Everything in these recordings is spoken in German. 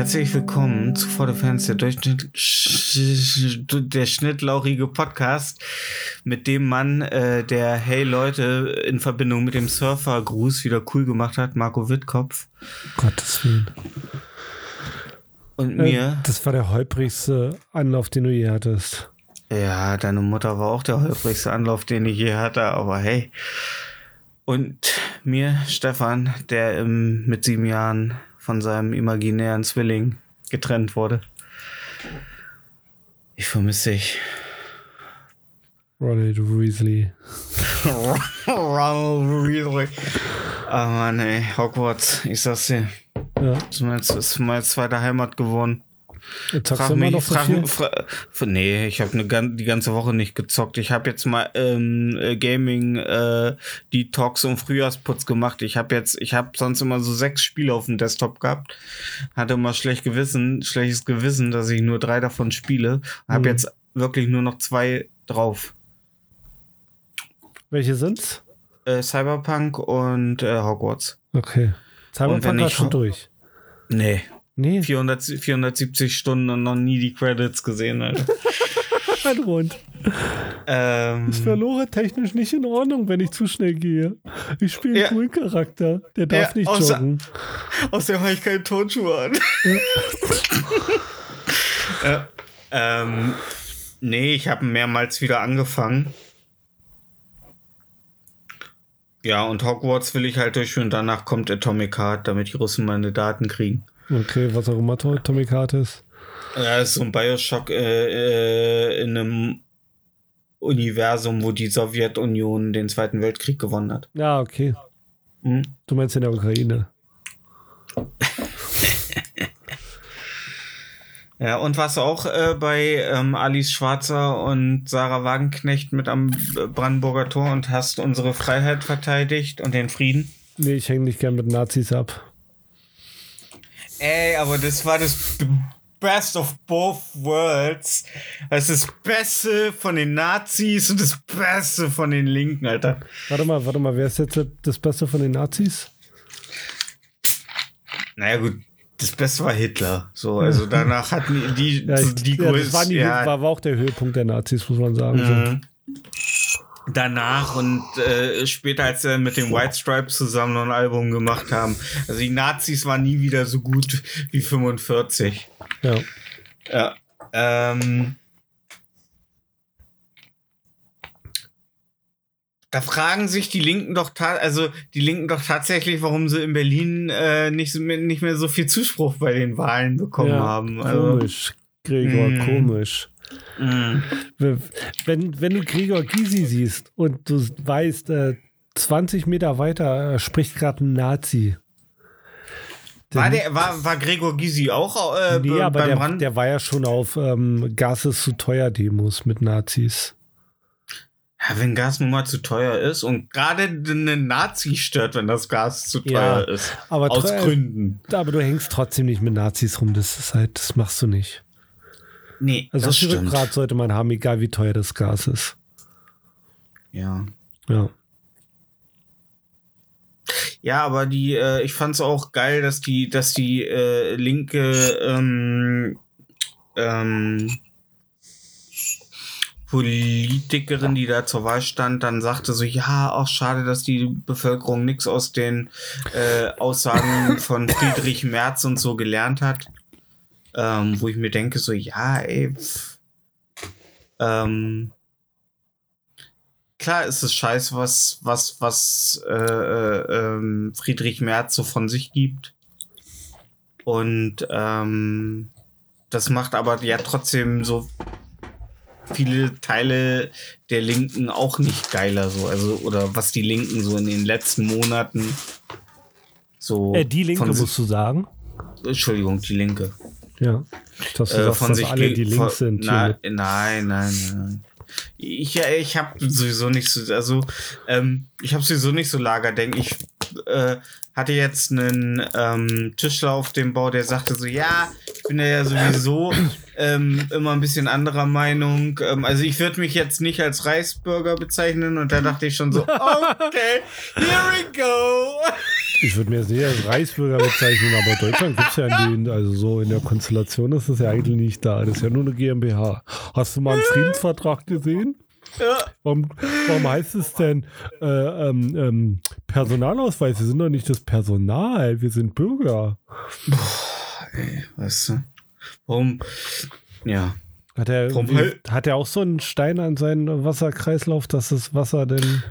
Herzlich willkommen zu For the Fans, der Durchschnitt, der schnittlauchige Podcast, mit dem Mann, äh, der Hey Leute in Verbindung mit dem Surfer-Gruß wieder cool gemacht hat, Marco Wittkopf. Gottes Willen. Und Äh, mir, Das war der holprigste Anlauf, den du je hattest. ja, deine Mutter war auch der holprigste Anlauf, den ich je hatte, aber hey. Und mir, Stefan, der im, mit sieben Jahren von seinem imaginären Zwilling getrennt wurde. Ich vermisse dich. Ronald Weasley. Ronald Weasley. Ah Mann, ey, Hogwarts, ich sag's dir. Ja. Das ist meine, das ist meine zweite Heimat geworden. Zockst Frag mich, noch so frag viel? mich, fra f- nee, ich habe ne, die ganze Woche nicht gezockt. Ich habe jetzt mal ähm, äh, Gaming äh, Detox und Frühjahrsputz gemacht. Ich habe jetzt, ich habe sonst immer so sechs Spiele auf dem Desktop gehabt. Hatte immer schlecht Gewissen, schlechtes Gewissen, dass ich nur drei davon spiele. Habe Mhm. jetzt wirklich nur noch zwei drauf. Welche sind's? Äh, Cyberpunk und äh, Hogwarts. Okay. Cyberpunk war schon durch. Nee, Nee, 400, 470 Stunden und noch nie die Credits gesehen, Alter. ein Rund. ähm, Das wäre technisch nicht in Ordnung, wenn ich zu schnell gehe. Ich spiele einen Ja. coolen Charakter. Der darf Ja, nicht außer- joggen. Außerdem habe ich keine Tonschuhe an. ja, ähm, nee, ich habe mehrmals wieder angefangen. Ja, und Hogwarts will ich halt durchführen. Danach kommt Atomic Heart, damit die Russen meine Daten kriegen. Okay, was auch immer To- Atomic Heart ist. Ja, ist so ein Bioshock äh, äh, in einem Universum, wo die Sowjetunion den Zweiten Weltkrieg gewonnen hat. Ja, okay. Hm? Du meinst in der Ukraine. Ja, und was auch äh, bei ähm, Alice Schwarzer und Sarah Wagenknecht mit am Brandenburger Tor und hast unsere Freiheit verteidigt und den Frieden. Nee, ich hänge nicht gern mit Nazis ab. Ey, aber das war das Best of both worlds. Das ist das Beste von den Nazis und das Beste von den Linken, Alter. Warte mal, warte mal, wer ist jetzt das Beste von den Nazis? Naja, gut. Das Beste war Hitler. So, also danach hatten die, die, Ja, ich, die ja, das war, die, ja, war, auch der Höhepunkt der Nazis, muss man sagen. Mhm. Danach und äh, später, als sie mit den White Stripes zusammen noch ein Album gemacht haben. Also die Nazis waren nie wieder so gut wie 45. Ja. Ja. Ähm, da fragen sich die Linken doch also die Linken doch tatsächlich, warum sie in Berlin äh, nicht, nicht mehr so viel Zuspruch bei den Wahlen bekommen ja, haben. Also, Komisch, Gregor, Mhm. komisch. Mh. Wenn, wenn du Gregor Gysi siehst und du weißt, äh, 20 Meter weiter äh, spricht gerade ein Nazi. war, der, war, war Gregor Gysi auch äh, nee, be- aber der, Brand? der war ja schon auf ähm, Gas ist zu teuer Demos mit Nazis. Ja, wenn Gas nun mal zu teuer ist und gerade eine Nazi stört, wenn das Gas zu Ja, teuer ist. aber Aus Gründen. Aber du hängst trotzdem nicht mit Nazis rum. Das ist halt, das machst du nicht. Nee, Also das stimmt. Rückgrat sollte man haben, egal wie teuer das Gas ist. Ja. Ja. Ja, aber die, äh, ich fand's auch geil, dass die, dass die äh, linke ähm, ähm, Politikerin, die da zur Wahl stand, dann sagte so, ja, auch schade, dass die Bevölkerung nichts aus den äh, Aussagen von Friedrich Merz und so gelernt hat. Ähm, wo ich mir denke, so, ja, ey, pff, ähm, klar ist es scheiße, was, was, was äh, äh, ähm, Friedrich Merz so von sich gibt. Und ähm, das macht aber ja trotzdem so viele Teile der Linken auch nicht geiler so. Also, oder was die Linken so in den letzten Monaten so. Äh, die Linke musst du sagen. Entschuldigung, die Linke. Ja. Dass du Äh, sagst, von dass sich alle die von- links sind. Nein, hier. nein, nein, nein. Ich, ja, ich habe sowieso nicht so, also ähm, ich habe sowieso nicht so Lagerdenken. Ich äh, hatte jetzt einen ähm, Tischler auf dem Bau, der sagte so, ja, ich bin ja sowieso ähm, immer ein bisschen anderer Meinung. Ähm, also ich würde mich jetzt nicht als Reisbürger bezeichnen und da dachte ich schon so, okay, here we go. Ich würde mir jetzt nicht als Reichsbürger bezeichnen, aber Deutschland gibt es ja in den, also so in der Konstellation ist das ja eigentlich nicht da. Das ist ja nur eine GmbH. Hast du mal einen Friedensvertrag gesehen? Ja. Warum, warum heißt es denn äh, ähm, ähm, Personalausweis? Wir sind doch nicht das Personal, wir sind Bürger. Weißt du? Warum? Ja. Hat er, Warum halt- hat er auch so einen Stein an seinen Wasserkreislauf, dass das Wasser denn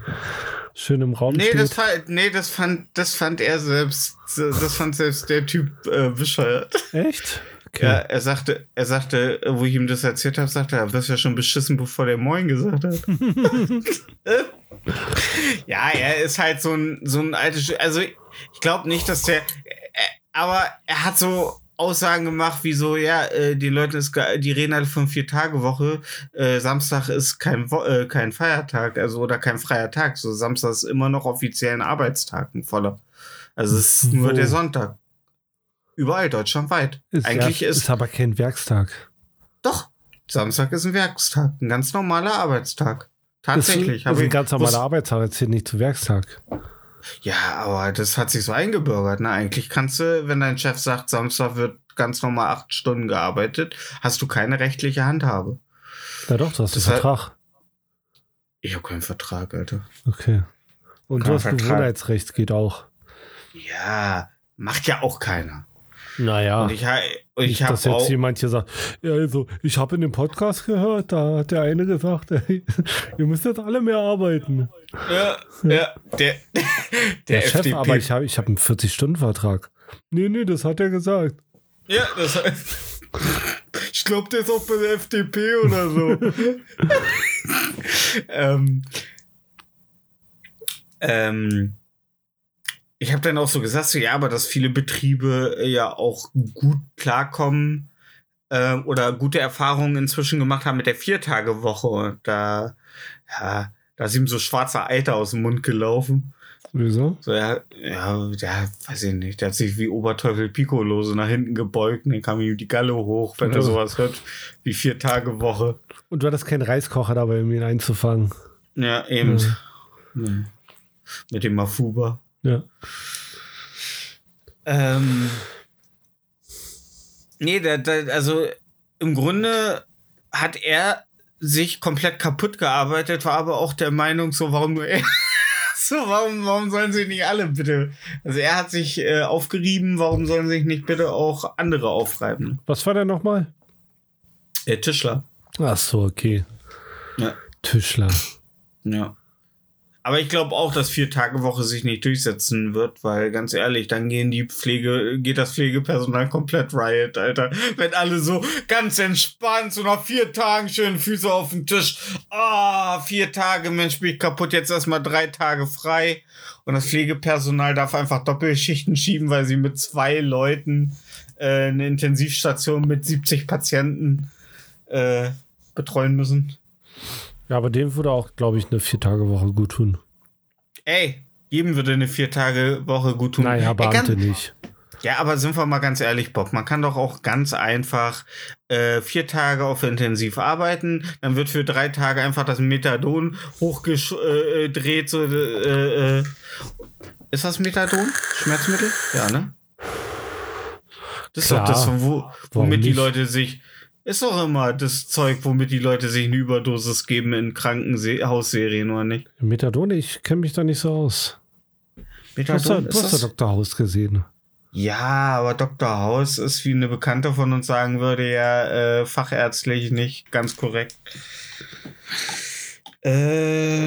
schön im Raum Nee, steht? das, fand, nee das, fand, das fand er selbst, das fand selbst der Typ äh, bescheuert. Echt? Okay. Ja, er sagte, er sagte, wo ich ihm das erzählt habe, sagte er, wirst ja schon beschissen, bevor der Moin gesagt hat. ja, er ist halt so ein, so ein altes, also ich glaube nicht, dass der, äh, aber er hat so Aussagen gemacht, wie so, ja, äh, die Leute ist, die reden alle von vier Tage Woche, äh, Samstag ist kein, Wo äh, kein Feiertag, also oder kein freier Tag, so Samstag ist immer noch offiziell ein Arbeitstag, ein voller. Also es ist nur der Sonntag. Überall, deutschlandweit. Ist, Eigentlich ja, ist, ist aber kein Werkstag. doch, Samstag ist ein Werkstag, ein ganz normaler Arbeitstag. Tatsächlich. Ist, hab ist ein ganz normaler Arbeitstag, jetzt zählt nicht zu Werkstag. Ja, aber das hat sich so eingebürgert. Ne? Eigentlich kannst du, wenn dein Chef sagt, Samstag wird ganz normal acht Stunden gearbeitet, hast du keine rechtliche Handhabe. Na doch, du hast einen hat- Vertrag. Ich habe keinen Vertrag, Alter. Okay. Und Kein du hast Vertrag. Gewohnheitsrecht, geht auch. Ja, macht ja auch keiner. Naja. Und ich, ich habe dass jetzt auch. jemand hier sagt, ja, also, ich habe in dem Podcast gehört, da hat der eine gesagt, ey, ihr müsst jetzt alle mehr arbeiten. Ja, ja, der, der, Chef, FDP. aber ich habe ich hab einen 40-Stunden-Vertrag. Nee, nee, das hat er gesagt. ja, das Ich glaube, der ist auch bei der FDP oder so. ähm, ähm, ich habe dann auch so gesagt, so, ja, aber dass viele Betriebe äh, ja auch gut klarkommen ähm, oder gute Erfahrungen inzwischen gemacht haben mit der Viertagewoche. Und da, ja, da ist ihm so schwarzer Eiter aus dem Mund gelaufen. Wieso? So, ja, ja, ja, weiß ich nicht. Der hat sich wie Oberteufel Piccolo so nach hinten gebeugt und dann kam ihm die Galle hoch, wenn er sowas hört, wie vier Tage Woche. Und du hattest keinen Reiskocher dabei, um ihn einzufangen. Ja, eben. Ja. Mit dem Mafuba. Ja. Ähm, nee, der, der, also im Grunde hat er sich komplett kaputt gearbeitet, war aber auch der Meinung, so warum nur er. so, warum, warum sollen sich nicht alle bitte? Also er hat sich äh, aufgerieben, warum sollen sich nicht bitte auch andere aufreiben? Was war der nochmal? Der Tischler. Ach so, okay. Ja. Tischler. Ja. Aber ich glaube auch, dass vier Tage Woche sich nicht durchsetzen wird, weil ganz ehrlich, dann gehen die Pflege, geht das Pflegepersonal komplett riot, Alter. Wenn alle so ganz entspannt, so nach vier Tagen schön Füße auf den Tisch. Ah, vier Tage, Mensch, bin ich kaputt, jetzt erstmal drei Tage frei. Und das Pflegepersonal darf einfach Doppelschichten schieben, weil sie mit zwei Leuten äh, eine Intensivstation mit 70 Patienten äh, betreuen müssen. Ja, aber dem würde auch, glaube ich, eine Vier-Tage-Woche gut tun. Ey, jedem würde eine Vier-Tage-Woche gut tun. Naja, Ey, Beamte ganz- nicht. Ja, aber sind wir mal ganz ehrlich, Bob, man kann doch auch ganz einfach äh, vier Tage auf intensiv arbeiten, dann wird für drei Tage einfach das Methadon hochgedreht. So, äh, äh, ist das Methadon? Schmerzmittel? Ja, ne? Das ist Klar. doch das, wo, womit die? Leute sich. Ist doch immer das Zeug, womit die Leute sich eine Überdosis geben in Krankenhausserien, oder nicht? Methadon, ich kenne mich da nicht so aus. Du hast ja, Methadon, du hast ja? Dr. Haus gesehen. Ja, aber Dr. Haus ist, wie eine Bekannte von uns sagen würde, ja äh, fachärztlich nicht ganz korrekt. Äh,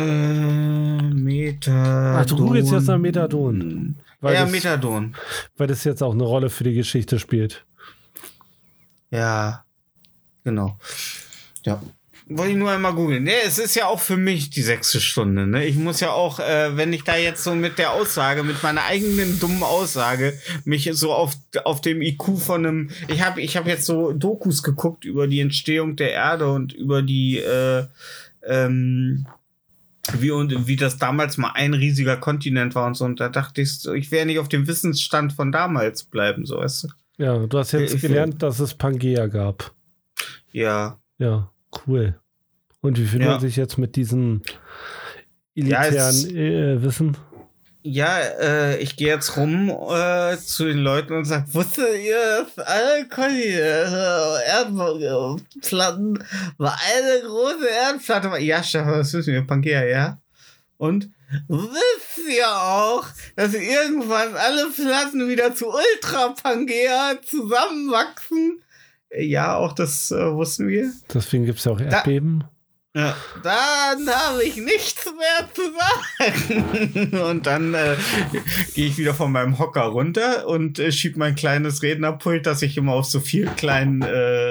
Methadon. Ach, du googelst jetzt nach Methadon. Weil, ja, das, Methadon. weil das jetzt auch eine Rolle für die Geschichte spielt. Ja, genau. Ja. Wollte ich nur einmal googeln. Nee, es ist ja auch für mich die sechste Stunde. Ne? Ich muss ja auch, äh, wenn ich da jetzt so mit der Aussage, mit meiner eigenen dummen Aussage, mich so auf, auf dem IQ von einem. Ich habe ich hab jetzt so Dokus geguckt über die Entstehung der Erde und über die. Äh, ähm, wie und wie das damals mal ein riesiger Kontinent war und so. Und da dachte ich, so, ich werde nicht auf dem Wissensstand von damals bleiben, so weißt du. Ja, du hast jetzt Ich- gelernt, dass es Pangea gab. Ja. Ja, cool. Und wie fühlt Ja. man sich jetzt mit diesem Ja, elitären es- äh, Wissen? Ja, äh, ich gehe jetzt rum äh, zu den Leuten und sag, wusstet ihr, dass alle Kontinente, Erdplatten war eine große Erdplatte? war? Ja, Stefan, das wissen wir, Pangea, ja. Und wisst ihr auch, dass irgendwann alle Platten wieder zu Ultra Pangea zusammenwachsen? Ja, auch das äh, wussten wir. Deswegen gibt es ja auch Erdbeben. Ja, dann habe ich nichts mehr zu sagen. Und dann äh, gehe ich wieder von meinem Hocker runter und äh, schieb mein kleines Rednerpult, das ich immer auf so vier kleinen äh,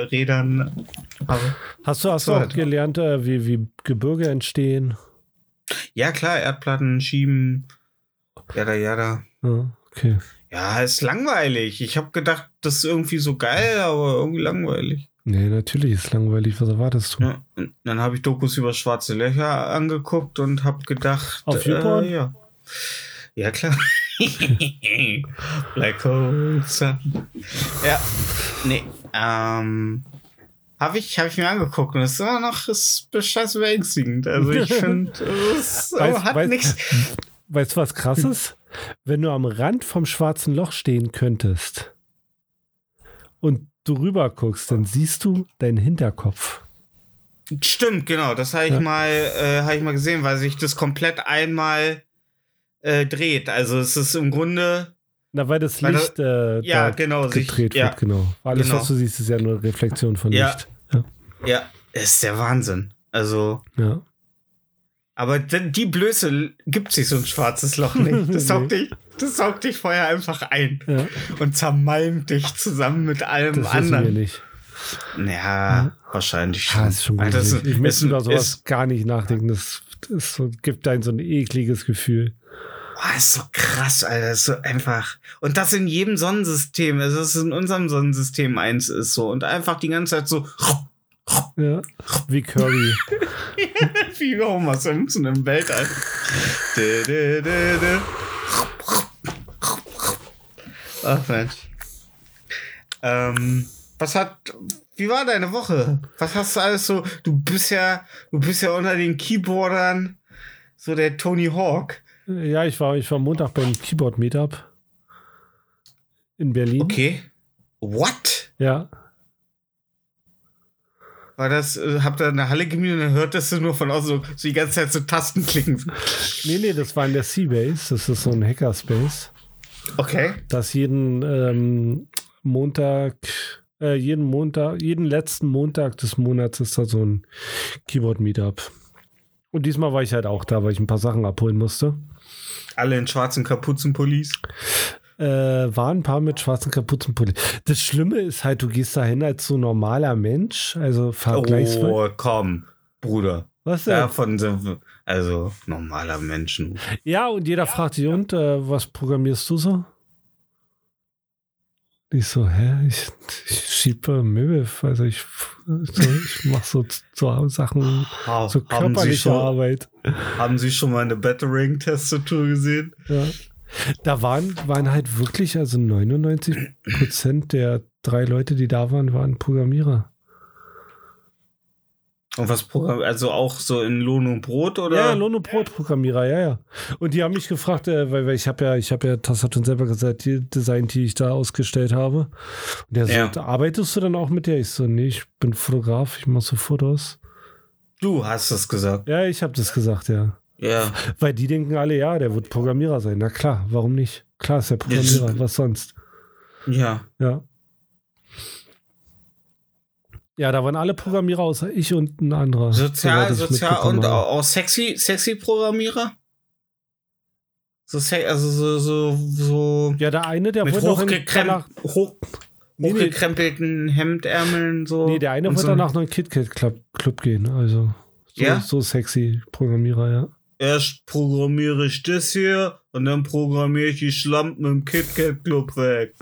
Rädern habe. Hast du, hast So, du auch halt. gelernt, äh, wie, wie Gebirge entstehen? Ja, klar, Erdplatten schieben. Jada, jada. Ja, okay. Ja, ist langweilig. Ich habe gedacht, das ist irgendwie so geil, aber irgendwie langweilig. Nee, natürlich ist langweilig. Was erwartest du? Ja, dann habe ich Dokus über schwarze Löcher angeguckt und habe gedacht. Auf YouPorn? Äh, ja. ja, klar. Black Hole Sun. Ja, nee. Ähm, habe ich, hab ich mir angeguckt und es ist immer noch ist beängstigend. Also ich finde, es Weiß- hat nichts. Weißt du, was krass ist? Wenn du am Rand vom schwarzen Loch stehen könntest und du rüber guckst, dann siehst du deinen Hinterkopf. Stimmt, genau. Das habe ich Ja. mal, äh, habe ich mal gesehen, weil sich das komplett einmal äh, dreht. Also es ist im Grunde, Na, weil das Weil Licht äh, ja, da genau, sich- gedreht ja. wird, genau. Alles, Genau. was du siehst, ist ja nur Reflexion von Ja. Licht. Ja. ja, ist der Wahnsinn. Also, ja. Aber die Blöße gibt sich so ein schwarzes Loch nicht. Das saugt dich, das saugt dich vorher einfach ein ja. und zermalmt dich zusammen mit allem Das wissen wir anderen. nicht. Ja, wahrscheinlich schon. Ah, ist schon gut. Das ich ist- möchte ist- über sowas ist- gar nicht nachdenken. Das, das so, gibt einem so ein ekliges Gefühl. Boah, ist so krass, Alter. Das ist so einfach. Und das in jedem Sonnensystem. Also, dass es in unserem Sonnensystem eins ist so. Und einfach die ganze Zeit so. Ja. Wie Curry. Wie Homer Simpson im Weltall. Ach Mensch. Ähm, was hat. Wie war deine Woche? Was hast du alles so? Du bist ja, du bist ja unter den Keyboardern so der Tony Hawk. ja, ich war, ich war Montag beim Keyboard Meetup in Berlin. Okay. What? Ja. War das, äh, habt ihr eine Halle gemietet und dann hörtest du nur von außen so, so die ganze Zeit so Tasten klicken. Nee, nee, das war in der Seabase. Das ist so ein Hackerspace. Okay. Das jeden ähm, Montag, äh, jeden Montag, jeden letzten Montag des Monats ist da so ein Keyboard-Meetup. Und diesmal war ich halt auch da, weil ich ein paar Sachen abholen musste. Alle in schwarzen Kapuzenpullis. Äh, waren ein paar mit schwarzen Kapuzenpulli. Das Schlimme ist halt, du gehst da hin als so normaler Mensch, also vergleichsweise. Oh, komm, Bruder. Was denn? Davon sind wir, also normaler Menschen. Ja, und jeder fragt sich, und äh, was programmierst du so? Ich so, hä? Ich, ich schiebe Möbel, also ich, so, ich mache so, so Sachen, so haben, körperliche schon, Arbeit. haben Sie schon mal eine Battering-Tastatur gesehen? Ja. Da waren, waren halt wirklich, also 99 Prozent der drei Leute, die da waren, waren Programmierer. Und was Programm, also auch so in Lohn und Brot oder? Ja, Lohn und Brot Programmierer, ja, ja. Und die haben mich gefragt, äh, weil, weil ich habe ja, ich habe ja Tastatur selber gesagt, die Design, die ich da ausgestellt habe. Und der Ja. sagt, arbeitest du dann auch mit der? Ich so, nee, ich bin Fotograf, ich mache so Fotos. Du hast es gesagt. Ja, ich habe das gesagt, ja. Ja. Weil die denken alle, ja, der wird Programmierer sein. Na klar, warum nicht? Klar ist er Programmierer, was sonst? Ja. Ja. Ja, da waren alle Programmierer außer ich und ein anderer. Sozial, sozial und habe. auch, sexy, sexy Programmierer? So, also so, so, so Ja, der eine, der mit wurde auch in, hochgekrem danach, hoch, Nee, nee. hochgekrempelten Hemdärmeln so. nee, der eine wird so. danach noch in KitKat Club, Club gehen. Also so, Ja? so sexy Programmierer, ja. Erst programmiere ich das hier und dann programmiere ich die Schlampen im KitKat Club weg.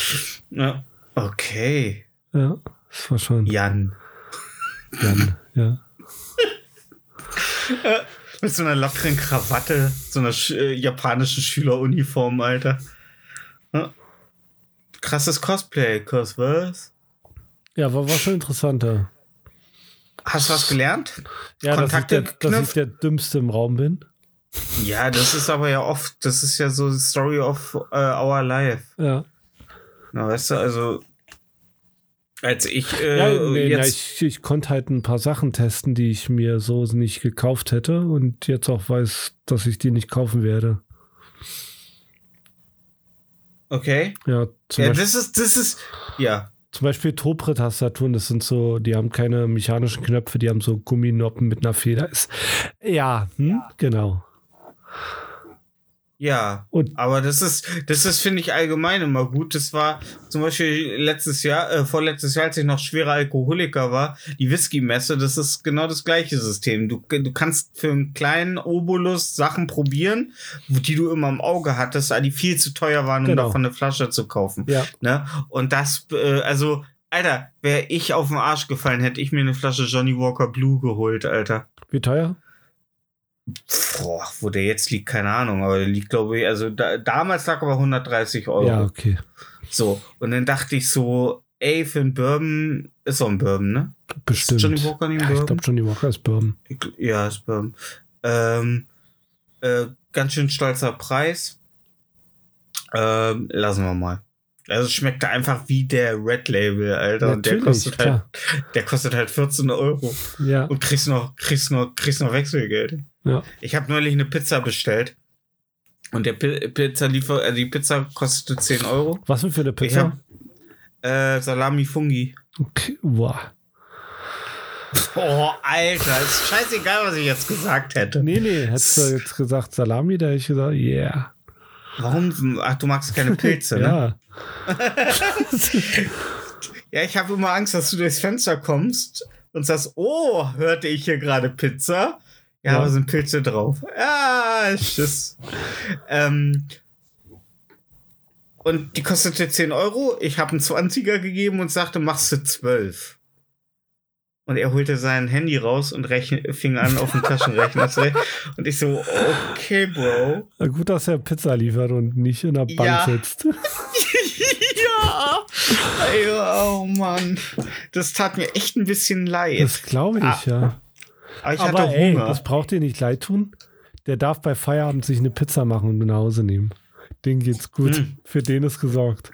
ja. Okay. Ja, das war schon Jan. Jan, ja. Mit so einer lockeren Krawatte, so einer sch äh, japanischen Schüleruniform, Alter. Ja. Krasses Cosplay, Cos was? Ja, war, war schon interessanter. Hast du was gelernt? Ja, dass ich, Kontakte der, dass ich der Dümmste im Raum bin. Ja, das ist aber ja oft, das ist ja so Story of äh, Our Life. Ja, Na, weißt du, also als ich äh, ja nee, jetzt ich, ich konnte halt ein paar Sachen testen, die ich mir so nicht gekauft hätte und jetzt auch weiß, dass ich die nicht kaufen werde. okay, Ja, zum, ja, Beispiel, das ist das ist ja zum Beispiel Topre-Tastaturen, das sind so, die haben keine mechanischen Knöpfe, die haben so Gumminoppen mit einer Feder. Ist, ja, hm? genau. Ja, Und- aber das ist, das ist, finde ich, allgemein immer gut. Das war zum Beispiel letztes Jahr, äh, vorletztes Jahr, als ich noch schwerer Alkoholiker war, die Whisky-Messe, das ist genau das gleiche System. Du, du kannst für einen kleinen Obolus Sachen probieren, die du immer im Auge hattest, die viel zu teuer waren, um Genau. davon eine Flasche zu kaufen. Ja, Ne? Und das, äh, also, Alter, wäre ich auf den Arsch gefallen, hätte ich mir eine Flasche Johnny Walker Blue geholt, Alter. wie teuer? Boah, wo der jetzt liegt, keine Ahnung, aber der liegt, glaube ich, also da, damals lag aber 130 Euro. Ja, okay. So, und dann dachte ich so, ey, für ein Bourbon, ist so ein Bourbon, ne? Bestimmt. Ist Johnny Walker nicht ein ja, ich Bourbon? glaube, Johnny Walker ist Bourbon. Ich, ja, ist Bourbon. Ähm, äh, ganz schön stolzer Preis. Ähm, lassen wir mal. Also schmeckt einfach wie der Red Label, Alter. und der kostet halt, der kostet halt 14 Euro. Ja, Und kriegst noch, kriegst noch, kriegst noch Wechselgeld. Ja. Ich habe neulich eine Pizza bestellt. Und der Pi Pizzaliefer, also die Pizza kostete 10 Euro. Was für eine Pizza? hab äh, Salami Fungi. Okay. Wow. Oh, Alter, ist scheißegal, was ich jetzt gesagt hätte. Nee, nee, hättest du jetzt gesagt Salami, da hätte ich gesagt, yeah. Warum? Ach, du magst keine Pilze, ne? Ja. Ja, ich habe immer Angst, dass du durchs Fenster kommst und sagst, oh, hörte ich hier gerade Pizza? Ja, Ja. aber sind Pilze drauf. Ja, tschüss. ähm, und die kostete 10 Euro. Ich habe einen 20er gegeben und sagte, machst du 12. Und er holte sein Handy raus und fing an, auf den Taschenrechner zu rechnen. Und ich so, okay, Bro. Na Gut, dass er Pizza liefert und nicht in der Bank Ja. sitzt. ja. Oh Mann. Das tat mir echt ein bisschen leid. Das glaube ich, Ah, ja. Aber ich Aber hatte ey, Hunger. das braucht dir nicht leid tun. Der darf bei Feierabend sich eine Pizza machen und mit nach Hause nehmen. Den geht's gut. Hm. Für den ist gesorgt.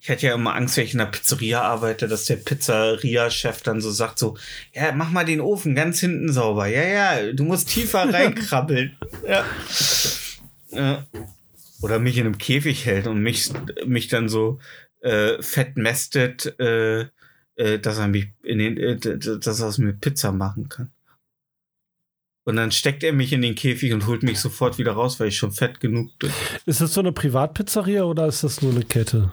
Ich hätte ja immer Angst, wenn ich in der Pizzeria arbeite, dass der Pizzeria-Chef dann so sagt so, ja, mach mal den Ofen ganz hinten sauber. Ja, ja, du musst tiefer reinkrabbeln. ja. ja. Oder mich in einem Käfig hält und mich, mich dann so äh, fett mästet, äh, äh, dass er mich in den, äh, dass er aus mir Pizza machen kann. Und dann steckt er mich in den Käfig und holt mich sofort wieder raus, weil ich schon fett genug bin. Ist das so eine Privatpizzeria oder ist das nur eine Kette?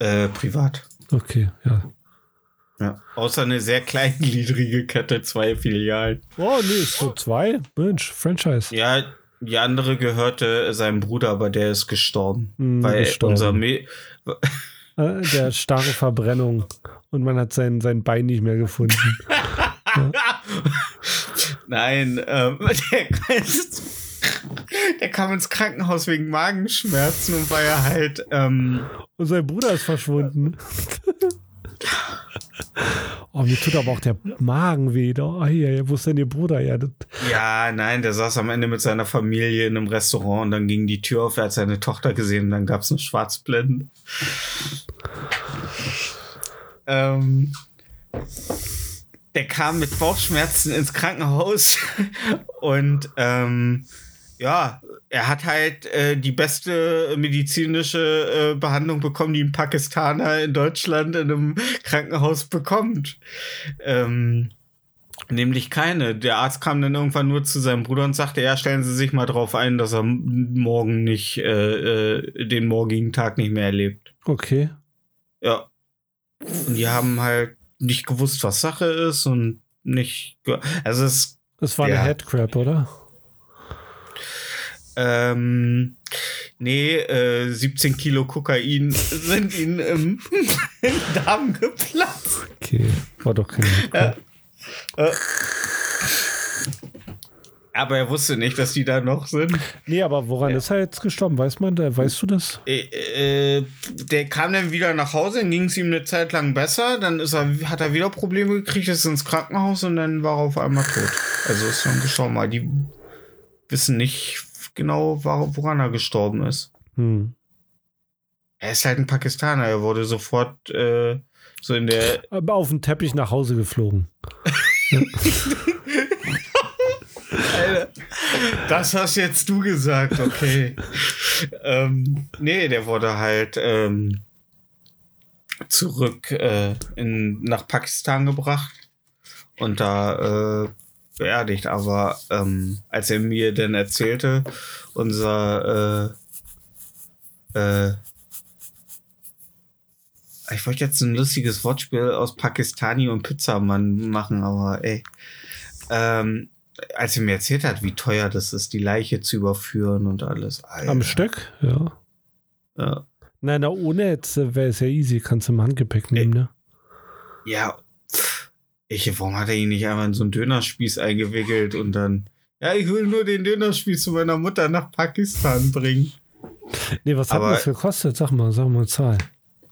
Äh, privat. Okay, ja. Ja. Außer eine sehr kleingliedrige Kette, zwei Filialen. Oh, nee, ist so zwei. Mensch, Franchise. Ja, die andere gehörte seinem Bruder, aber der ist gestorben. Hm, weil gestorben. unser Me Äh, der starke Verbrennung. Und man hat sein, sein Bein nicht mehr gefunden. Nein, ähm, der, der kam ins Krankenhaus wegen Magenschmerzen und war ja halt, ähm, Und sein Bruder ist verschwunden. oh, mir tut aber auch der Magen weh. Oh, ei, wo ist denn Ihr Bruder? Ja, ja, nein, der saß am Ende mit seiner Familie in einem Restaurant und dann ging die Tür auf, er hat seine Tochter gesehen und dann gab es eine Schwarzblende. Ähm, der kam mit Bauchschmerzen ins Krankenhaus und ähm, ja, er hat halt äh, die beste medizinische äh, Behandlung bekommen, die ein Pakistaner in Deutschland in einem Krankenhaus bekommt. Ähm, Nämlich keine. Der Arzt kam dann irgendwann nur zu seinem Bruder und sagte, ja, stellen Sie sich mal drauf ein, dass er morgen nicht, äh, äh, den morgigen Tag nicht mehr erlebt. Okay. Ja. Und die haben halt nicht gewusst, was Sache ist und nicht. Also es Das war Ja. eine Headcrab, oder? ähm, nee, äh, 17 Kilo Kokain sind ihnen im, im Darm geplatzt. Okay. War doch keine Headcrab. Aber er wusste nicht, dass die da noch sind. Nee, aber woran Ja. ist er jetzt gestorben? Weiß man, da- weißt du das? Äh, äh, der kam dann wieder nach Hause, dann ging es ihm eine Zeit lang besser, dann ist er, hat er wieder Probleme gekriegt, ist ins Krankenhaus und dann war er auf einmal tot. Also ist dann gestorben, weil die wissen nicht genau, woran er gestorben ist. Hm. Er ist halt ein Pakistaner, er wurde sofort äh, so in der. Aber auf den Teppich nach Hause geflogen. Das hast jetzt du gesagt, okay. ähm, nee, der wurde halt ähm, zurück äh, in, nach Pakistan gebracht und da äh, beerdigt. Aber ähm, als er mir dann erzählte, unser äh, äh, ich wollte jetzt ein lustiges Wortspiel aus Pakistani und Pizzamann machen, aber ey. Ähm, als er mir erzählt hat, wie teuer das ist, die Leiche zu überführen und alles. Alter. Am Stück? Ja. Ja. Nein, na, ohne jetzt wäre es ja easy. Kannst du im Handgepäck nehmen, ne? ja. Ich, warum hat er ihn nicht einfach in so einen Dönerspieß eingewickelt und dann, ja, ich will nur den Dönerspieß zu meiner Mutter nach Pakistan bringen. Nee, was hat Aber- denn das gekostet? Sag mal, sag mal Zahl.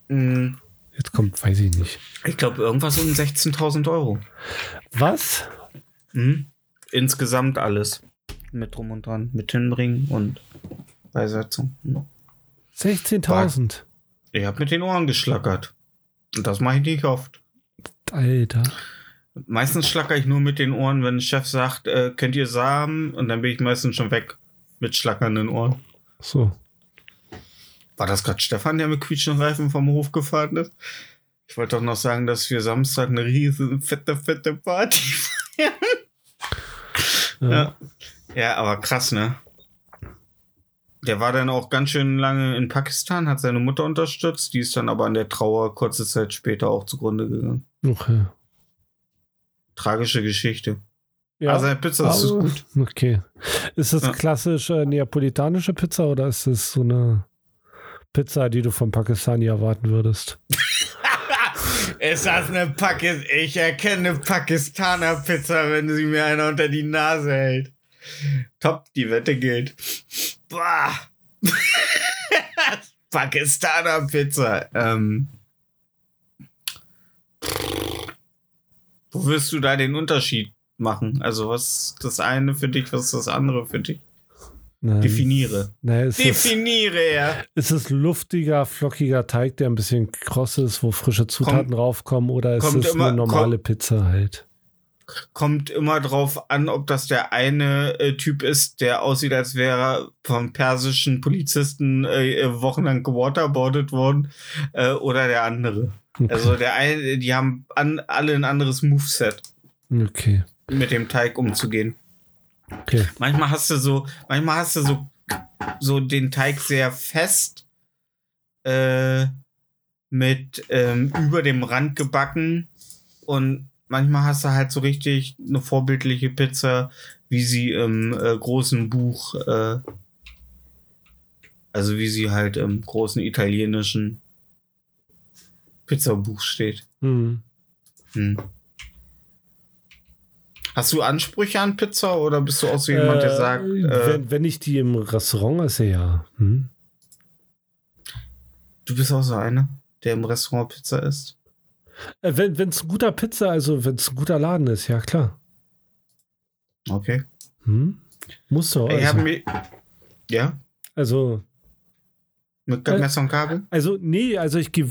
Mm, Jetzt kommt, weiß ich nicht. Ich glaube, irgendwas um 16.000 Euro. Was? Mhm. Insgesamt alles. Mit drum und dran. Mit hinbringen und Beisetzung. Mhm. 16.000. Ich habe mit den Ohren geschlackert. Und das mache ich nicht oft. Alter. Meistens schlacker ich nur mit den Ohren, wenn ein Chef sagt, äh, könnt ihr Samen? Und dann bin ich meistens schon weg mit schlackernden Ohren. So. War das gerade Stefan, der mit quietschenden Reifen vom Hof gefahren ist? Ich wollte doch noch sagen, dass wir Samstag eine riesen fette, fette Party feiern. Ja. Ja. Ja, aber krass, ne? Der war dann auch ganz schön lange in Pakistan, hat seine Mutter unterstützt, die ist dann aber an der Trauer kurze Zeit später auch zugrunde gegangen. Okay. Tragische Geschichte. Ja. Seine Pizza ist aber- gut. Okay. Ist das Ja. klassische neapolitanische Pizza oder ist das so eine Pizza, die du vom Pakistani erwarten würdest? Ist das eine Pakis Ich erkenne Pakistaner-Pizza, wenn sie mir einer unter die Nase hält. Top, die Wette gilt. Boah. Pakistaner-Pizza. Ähm. Wo wirst du da den Unterschied machen? Also, was ist das eine für dich, was ist das andere für dich? Nein. Definiere. Nein, ist, es, Definiere, ja. ist es luftiger, flockiger Teig, der ein bisschen kross ist, wo frische Zutaten raufkommen oder ist kommt es immer- eine normale Pizza halt? kommt immer drauf an, ob das der eine äh, Typ ist, der aussieht, als wäre er vom persischen Polizisten äh, äh, wochenlang gewaterboardet worden, äh, oder der andere. Okay. Also der eine, die haben an, alle ein anderes Moveset, okay. mit dem Teig umzugehen. Okay. Manchmal hast du so, manchmal hast du so, so den Teig sehr fest äh, mit ähm, über dem Rand gebacken und manchmal hast du halt so richtig eine vorbildliche Pizza, wie sie im äh, großen Buch, äh, also wie sie halt im großen italienischen Pizzabuch steht. Hm. Hm. Hast du Ansprüche an Pizza oder bist du auch so jemand, der Äh, sagt, äh, wenn, wenn ich die im Restaurant esse, ja. Hm? du bist auch so einer, der im Restaurant Pizza isst? Äh, wenn es ein guter Pizza, also wenn es ein guter Laden ist, ja klar. Okay. Hm? Muss doch. Ich Also, habe mir. Ja? also, Mit Messer und Kabel? also, nee, also ich gehe.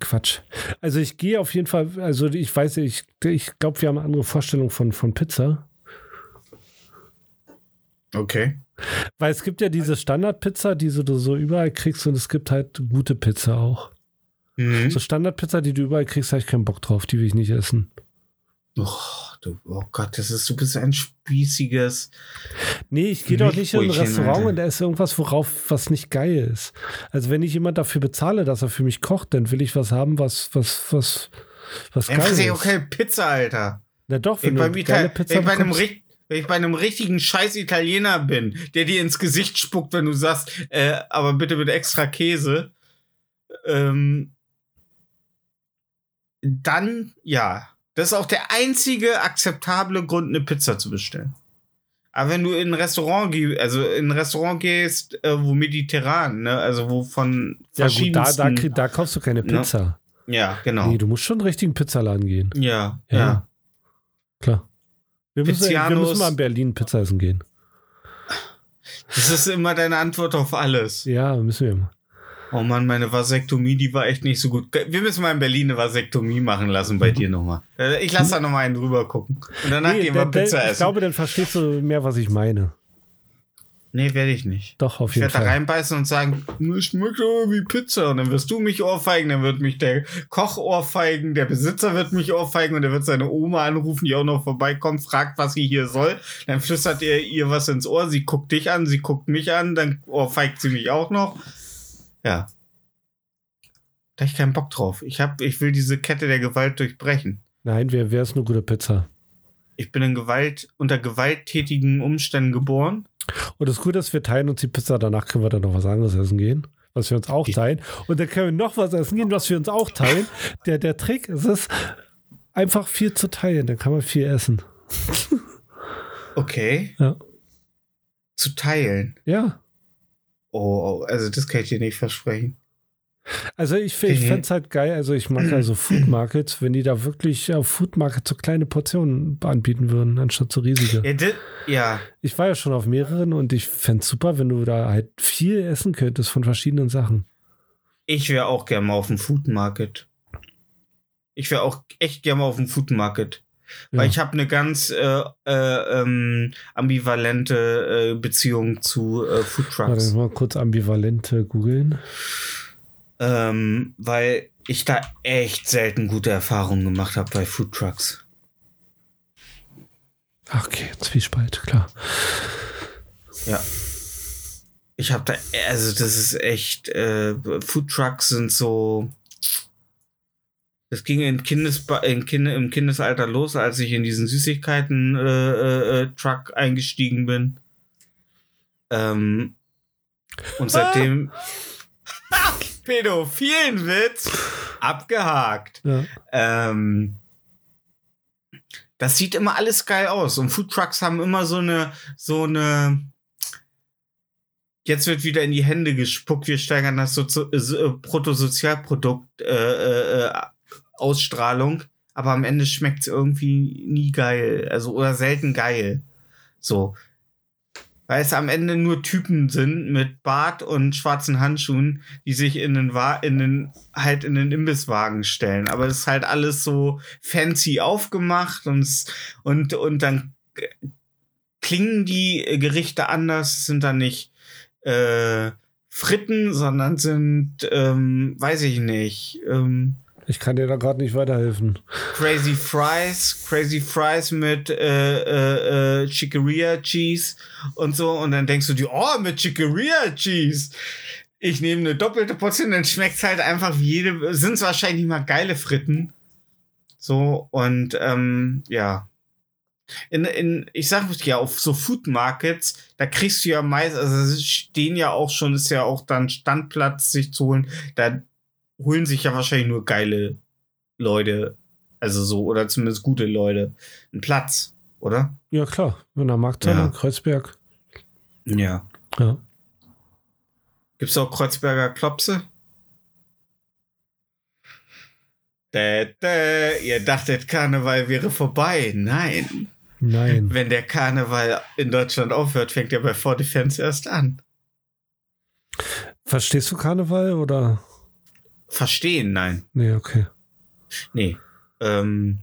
Quatsch. Also ich gehe auf jeden Fall, also ich weiß, ich, ich glaube, wir haben eine andere Vorstellung von, von Pizza. Okay. Weil es gibt ja diese Standardpizza, die so, du so überall kriegst und es gibt halt gute Pizza auch. Mhm. So Standardpizza, die du überall kriegst, habe ich keinen Bock drauf, die will ich nicht essen. Oh, du, oh Gott, das ist, du bist ein spießiges. Nee, ich gehe doch nicht in ein Restaurant Alter. und da ist irgendwas, worauf was nicht geil ist. Also wenn ich jemand dafür bezahle, dass er für mich kocht, dann will ich was haben, was, was, was, was Ey, geil ich ist. auch keine Pizza, Alter. Na doch, Wenn ich, du eine geile Pizza ich bei einem richt- wenn ich bei einem richtigen scheiß Italiener bin, der dir ins Gesicht spuckt, wenn du sagst, äh, aber bitte mit extra Käse, ähm, dann ja. Das ist auch der einzige akzeptable Grund, eine Pizza zu bestellen. Aber wenn du in ein Restaurant gehst, also in ein Restaurant gehst, äh, wo mediterran, ne, also wo von Ja gut, da, da, da kaufst du keine Ne? Pizza. ja, genau, Nee, du musst schon einen richtigen Pizzaladen gehen. ja, Ja. ja, Klar. Wir müssen, wir müssen mal in Berlin Pizza essen gehen. Das ist immer deine Antwort auf alles. Ja, müssen wir mal. Oh Mann, meine Vasektomie, die war echt nicht so gut. Wir müssen mal in Berlin eine Vasektomie machen lassen bei dir nochmal. Äh, Ich lasse da nochmal einen drüber gucken. Und danach Nee, gehen wir Pizza ich essen. glaube, dann verstehst du mehr, was ich meine. nee, werde ich nicht. Doch, auf Ich jeden werde da Fall. reinbeißen und sagen, es schmeckt aber wie Pizza. Und dann wirst du mich ohrfeigen, dann wird mich der Koch ohrfeigen, der Besitzer wird mich ohrfeigen und er wird seine Oma anrufen, die auch noch vorbeikommt, fragt, was sie hier soll. Dann flüstert er ihr was ins Ohr, sie guckt dich an, sie guckt mich an, dann ohrfeigt sie mich auch noch. Ja. Da hab ich keinen Bock drauf. Ich, hab, ich will diese Kette der Gewalt durchbrechen. Nein, wer, wer ist eine gute Pizza? Ich bin in Gewalt, unter gewalttätigen Umständen geboren. Und das Gute ist, wir teilen uns die Pizza, danach können wir dann noch was anderes essen gehen, was wir uns auch teilen. Und dann können wir noch was essen gehen, was wir uns auch teilen. Der, der Trick ist es, einfach viel zu teilen, dann kann man viel essen. Okay. Ja. Zu teilen. Ja. Oh, also das kann ich dir nicht versprechen. Also ich, ich fände es halt geil, also ich mag also Food Markets, wenn die da wirklich auf Food Markets so kleine Portionen anbieten würden, anstatt so riesige. Ja, di- ja. Ich war ja schon auf mehreren und ich fände es super, wenn du da halt viel essen könntest von verschiedenen Sachen. ich wäre auch gerne mal auf dem Food Market. Ich wäre auch echt gerne mal auf dem Food Market. Ja. Weil ich habe eine ganz äh, äh, ähm, ambivalente äh, Beziehung zu äh, Food Warte, Trucks. mal kurz ambivalente googeln. Ähm, weil ich da echt selten gute Erfahrungen gemacht habe bei Food Trucks. Ach, Okay, Zwiespalt, klar. Ja. Ich habe da, also das ist echt, äh, Food Trucks sind so. Das ging in Kindesba in kind im Kindesalter los, als ich in diesen Süßigkeiten-Truck äh, äh, Truck eingestiegen bin. Ähm, und seitdem. Pädophilen Witz abgehakt. Ja. Ähm, das sieht immer alles geil aus. Und Food Trucks haben immer so eine, so eine. Jetzt wird wieder in die Hände gespuckt. Wir steigern das so, so, so Bruttosozialprodukt äh, äh, Ausstrahlung. Aber am Ende schmeckt es irgendwie nie geil. Also, oder selten geil. So. Weil es am Ende nur Typen sind mit Bart und schwarzen Handschuhen, die sich in den, Wa in den, halt in den Imbisswagen stellen. Aber es ist halt alles so fancy aufgemacht und, und, und dann klingen die Gerichte anders, sind dann nicht äh, Fritten, sondern sind, ähm, weiß ich nicht, ähm, Ich kann dir da gerade nicht weiterhelfen. Crazy Fries, Crazy Fries mit äh, äh, äh, Chicoria Cheese und so. Und dann denkst du dir, oh, mit Chicoria Cheese. Ich nehme eine doppelte Portion, dann schmeckt's halt einfach wie jede. Sind es wahrscheinlich mal geile Fritten. So, und ähm, ja. In, in, ich sag ja, auf so Food Markets, da kriegst du ja meist, also stehen ja auch schon, ist ja auch dann Standplatz sich zu holen. Da holen sich ja wahrscheinlich nur geile Leute, also so, oder zumindest gute Leute, einen Platz, oder? Ja, klar. In der Markthalle, Ja. Kreuzberg. Ja. Ja. Gibt's auch Kreuzberger Klopse? Dä, dä, ihr dachtet, Karneval wäre vorbei. Nein. Nein. Wenn der Karneval in Deutschland aufhört, fängt er bei 4 Defense erst an. Verstehst du Karneval oder? Verstehen, nein. Nee, okay. Nee. Ähm,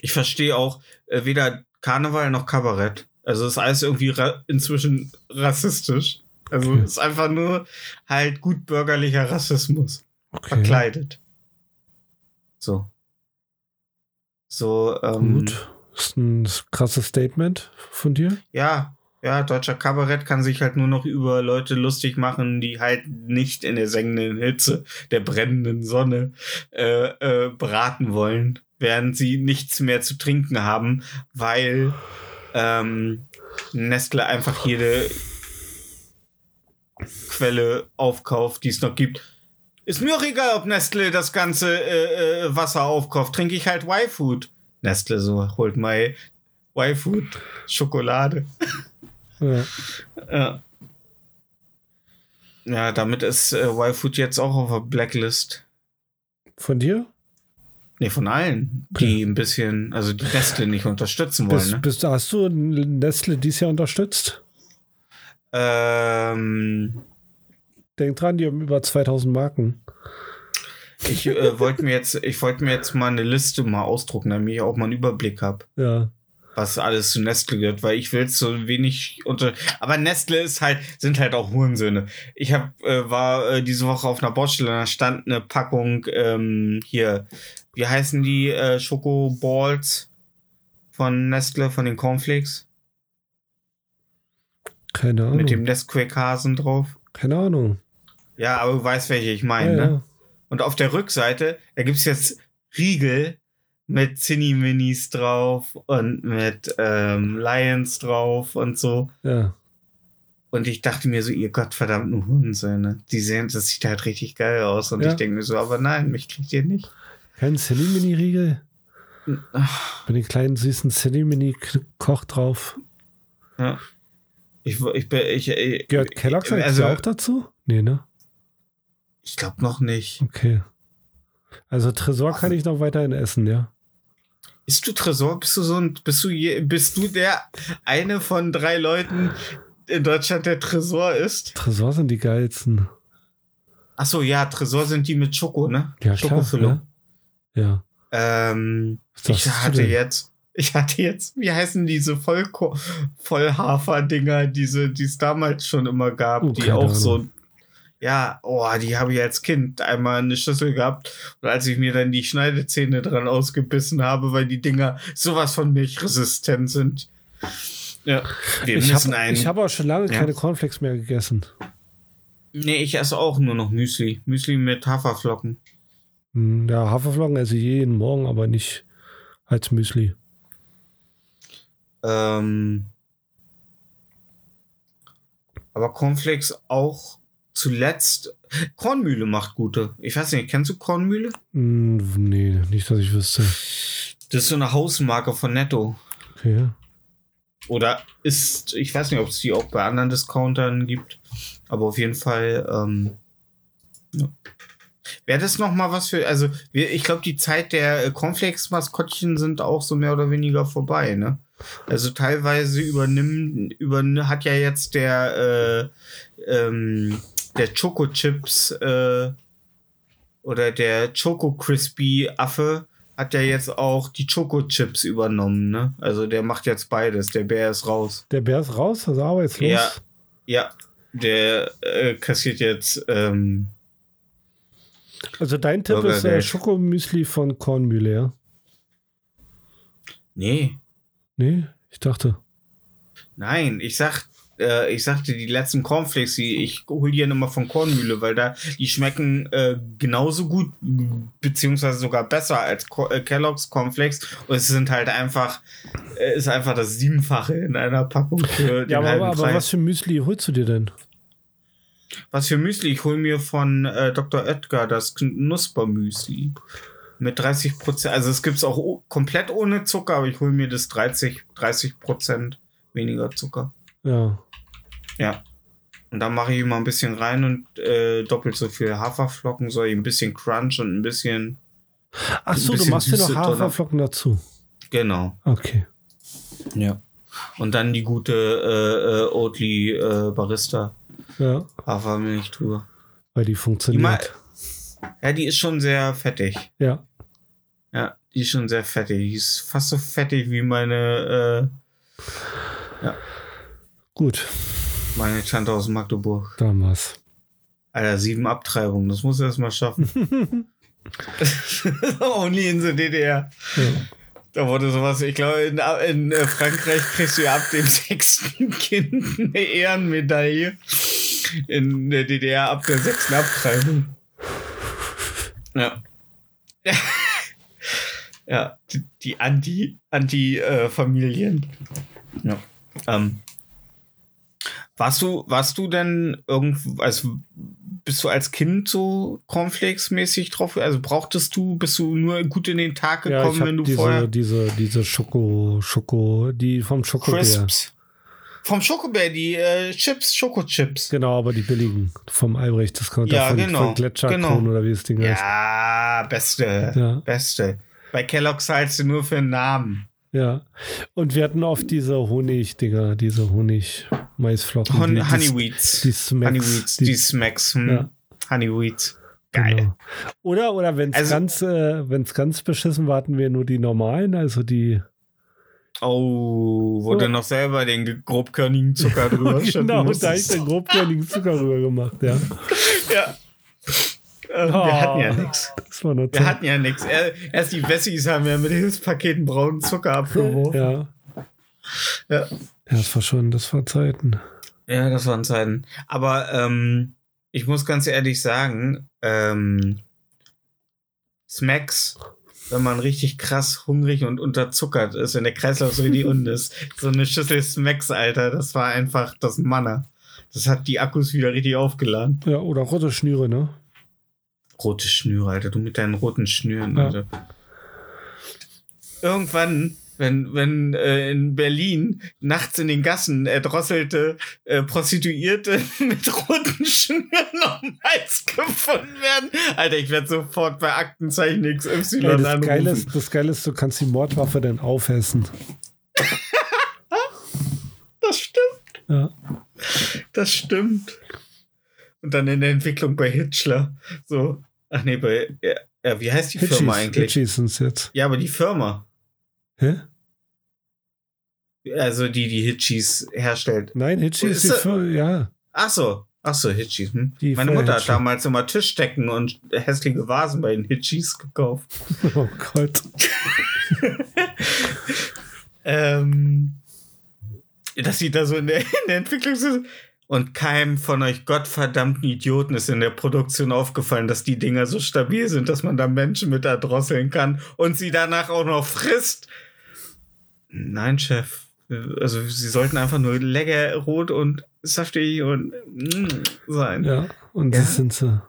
ich verstehe auch äh, weder Karneval noch Kabarett. Also ist alles irgendwie ra inzwischen rassistisch. Also Okay. ist einfach nur halt gut bürgerlicher Rassismus. okay. Verkleidet. So. So, ähm, Gut. Das ist ein krasses Statement von dir. ja, ja, deutscher Kabarett kann sich halt nur noch über Leute lustig machen, die halt nicht in der sengenden Hitze der brennenden Sonne äh, äh, braten wollen, während sie nichts mehr zu trinken haben, weil ähm, Nestle einfach jede Quelle aufkauft, die es noch gibt. Ist mir auch egal, ob Nestle das ganze äh, äh, Wasser aufkauft. Trinke ich halt Y-Food. Nestle so, holt mal Y-Food Schokolade. Ja. Ja. Ja, damit ist äh, Y-Food jetzt auch auf der Blacklist. Von dir? Nee, von allen, die ein bisschen, also die Nestle nicht unterstützen wollen. Bist, Ne? bist, hast du Nestle dieses Jahr unterstützt? Ähm, Denk dran, die haben über 2000 Marken. ich äh, wollte mir jetzt, ich wollte mir jetzt mal eine Liste mal ausdrucken, damit ich auch mal einen Überblick habe, Ja. Was alles zu Nestle gehört, weil ich will so wenig unter. Aber Nestle ist halt, sind halt auch Hurensöhne. Ich hab, äh, war äh, diese Woche auf einer Baustelle, da stand eine Packung ähm, hier. Wie heißen die äh, Schokoballs von Nestle, von den Cornflakes? Keine Ahnung. Mit dem Nesquik-Hasen drauf. Keine Ahnung. Ja, aber du weißt, welche ich meine, ja, ne? Und auf der Rückseite, da gibt's jetzt Riegel mit Zinni-Minis drauf und mit ähm, Lions drauf und so. ja. Und ich dachte mir so, ihr gottverdammten Hundensöhne, die sehen, das sieht halt richtig geil aus. Und Ja. ich denke mir so, aber nein, mich kriegt ihr nicht. Kein Silly-Mini-Riegel? Ach, Mit den kleinen süßen Silly-Mini-Koch drauf. ja. Ich, ich, ich, ich, Gehört Kellogg's also, auch dazu? Nee, ne? ich glaube noch nicht. Okay. Also Tresor kann ich noch weiterhin essen, ja. Bist du Tresor? Bist du so ein, bist du je, bist du der eine von drei Leuten in Deutschland, der Tresor ist? Tresor sind die geilsten. Ach so, ja, Tresor sind die mit Schoko, ne? Ja. Schokofüllung. Ja. ja. Ähm, ich hatte jetzt, ich hatte jetzt, wie heißen diese Vollko Vollhafer-Dinger, diese, die es damals schon immer gab, Oh, die auch so, Ahnung. Ja, oh, die habe ich als Kind einmal eine Schüssel gehabt und als ich mir dann die Schneidezähne dran ausgebissen habe, weil die Dinger sowas von milchresistent sind. Ja, wir Ich müssen habe einen. hab auch schon lange Ja. keine Cornflakes mehr gegessen. nee, ich esse auch nur noch Müsli. Müsli mit Haferflocken. Hm, Ja, Haferflocken esse ich jeden Morgen, aber nicht als Müsli. Ähm, aber Cornflakes auch zuletzt. Kornmühle macht gute. Ich weiß nicht, kennst du Kornmühle? Hm, Nee, nicht, dass ich wüsste. Das ist so eine Hausmarke von Netto. Okay. Oder ist, ich weiß nicht, ob es die auch bei anderen Discountern gibt. Aber auf jeden Fall, ähm, ja. Wäre das noch mal was für, also wir, ich glaube, die Zeit der äh, Cornflakes-Maskottchen sind auch so mehr oder weniger vorbei, ne? Also teilweise übernimmt, übern hat ja jetzt der, äh, ähm, der Choco Chips äh, oder der Choco Crispy Affe hat ja jetzt auch die Choco Chips übernommen, ne? Also der macht jetzt beides. Der Bär ist raus. Der Bär ist raus, also arbeitslos. Ja. Ja, der äh, kassiert jetzt. Ähm, Also dein Tipp ist äh. Schokomüsli von Kornmühle, ja? nee, Nee, ich dachte. nein, ich sag. Äh, Ich sagte, die letzten Cornflakes, die ich hole die ja immer von Kornmühle, weil da die schmecken äh, genauso gut, beziehungsweise sogar besser als Co äh, Kellogg's Cornflakes. Und es sind halt einfach, äh, ist einfach das Siebenfache in einer Packung für den Ja, aber, halben aber, aber Preis. was für Müsli holst du dir denn? Was für Müsli? Ich hole mir von äh, Dr. Oetker das Knuspermüsli. Mit 30 Prozent. Also es gibt es auch komplett ohne Zucker, aber ich hole mir das 30, 30 Prozent weniger Zucker. Ja. Ja. Und da mache ich immer ein bisschen rein und äh, doppelt so viel Haferflocken, so ein bisschen Crunch und ein bisschen. Ach so, Ein du bisschen machst dir noch. Haferflocken dazu. Genau. Okay. Ja. Und dann die gute äh, äh, Oatly äh, Barista Ja, Hafermilchtour. weil die Die funktioniert. mal, ja, die ist schon sehr fettig. ja. Ja, die ist schon sehr fettig. Die ist fast so fettig wie meine, Gut, äh, meine Tante aus Magdeburg. damals. Alter, sieben Abtreibungen, das muss er erst mal schaffen. Only in the DDR. Ja. Da wurde sowas, ich glaube, in, in äh, Frankreich kriegst du ja ab dem sechsten Kind eine Ehrenmedaille. In der DDR ab der sechsten Abtreibung. Ja. ja, die, die Anti, Anti-Familien. ja. Ähm, warst du, warst du denn irgendwo, also bist du als Kind so Cornflakes-mäßig drauf? Also brauchtest du, bist du nur gut in den Tag Ja, gekommen, ich wenn du habe vorher diese, diese, diese Schoko, Schoko, die vom Schokobär. Crisps. Vom Schokobär, die äh, Chips, Schokochips. Genau, aber die billigen vom Albrecht Discounter Ja, von, genau, von Gletscherkron genau. oder wie das Ding heißt. Ja, beste. Ja. Beste. Bei Kellogg's zahlst du nur für den Namen. Ja. Und wir hatten oft diese Honig-Dinger, diese Honig-Maisflocken. Hon die, Honeyweeds. die Smacks. Honeyweeds, die- die, Smacks. Hm. Ja. Honeyweeds. Geil. Genau. Oder, oder wenn es Also- ganz, äh, wenn's ganz beschissen war, hatten wir nur die normalen, also die. Oh, wo So. du noch selber den grobkörnigen Zucker drüber genau, da habe ich den grobkörnigen Zucker rüber gemacht, ja. Ja. Ähm, Oh. Wir hatten ja nichts. Wir hatten ja nichts. Erst die Wessis haben ja mit Hilfspaketen braunen Zucker abgeworfen. Ja. Ja. Ja, das war schon, das war Zeiten. Ja, das waren Zeiten. Aber ähm, ich muss ganz ehrlich sagen, ähm, Smacks, wenn man richtig krass hungrig und unterzuckert ist, wenn der Kreislauf so richtig unten ist, so eine Schüssel Smacks, Alter, das war einfach das Manna. Das hat die Akkus wieder richtig aufgeladen. Ja, oder rote Schnüre, ne? Rote Schnüre, Alter, du mit deinen roten Schnüren, Ja. Alter. Irgendwann, wenn, wenn äh, in Berlin nachts in den Gassen erdrosselte äh, Prostituierte mit roten Schnüren um Hals gefunden werden, Alter, ich werde sofort bei Aktenzeichen XY Ey, das, anrufen. Geile ist, das Geile ist, du kannst die Mordwaffe dann aufessen. Das stimmt, Ja. das stimmt. Und dann in der Entwicklung bei Hitchler. So, ach nee, bei, ja, ja, wie heißt die Firma Hitchis, eigentlich? Hitchis sind's jetzt. Ja, aber die Firma. Hä? Also die, die Hitchis herstellt. Nein, Hitchis ist die Ist er- Fir ja. Ach so, ach so, Hitchis. Hm? Die Meine Firma Mutter hat Hitchi. damals immer Tischdecken und hässliche Vasen bei den Hitchis gekauft. Oh Gott. Ähm, dass sie da so in der, in der Entwicklung sind. Und keinem von euch gottverdammten Idioten ist in der Produktion aufgefallen, dass die Dinger so stabil sind, dass man da Menschen mit erdrosseln kann und sie danach auch noch frisst. Nein, Chef. Also sie sollten einfach nur lecker, rot und saftig und mm, sein. Ja, und Ja. das sind sie.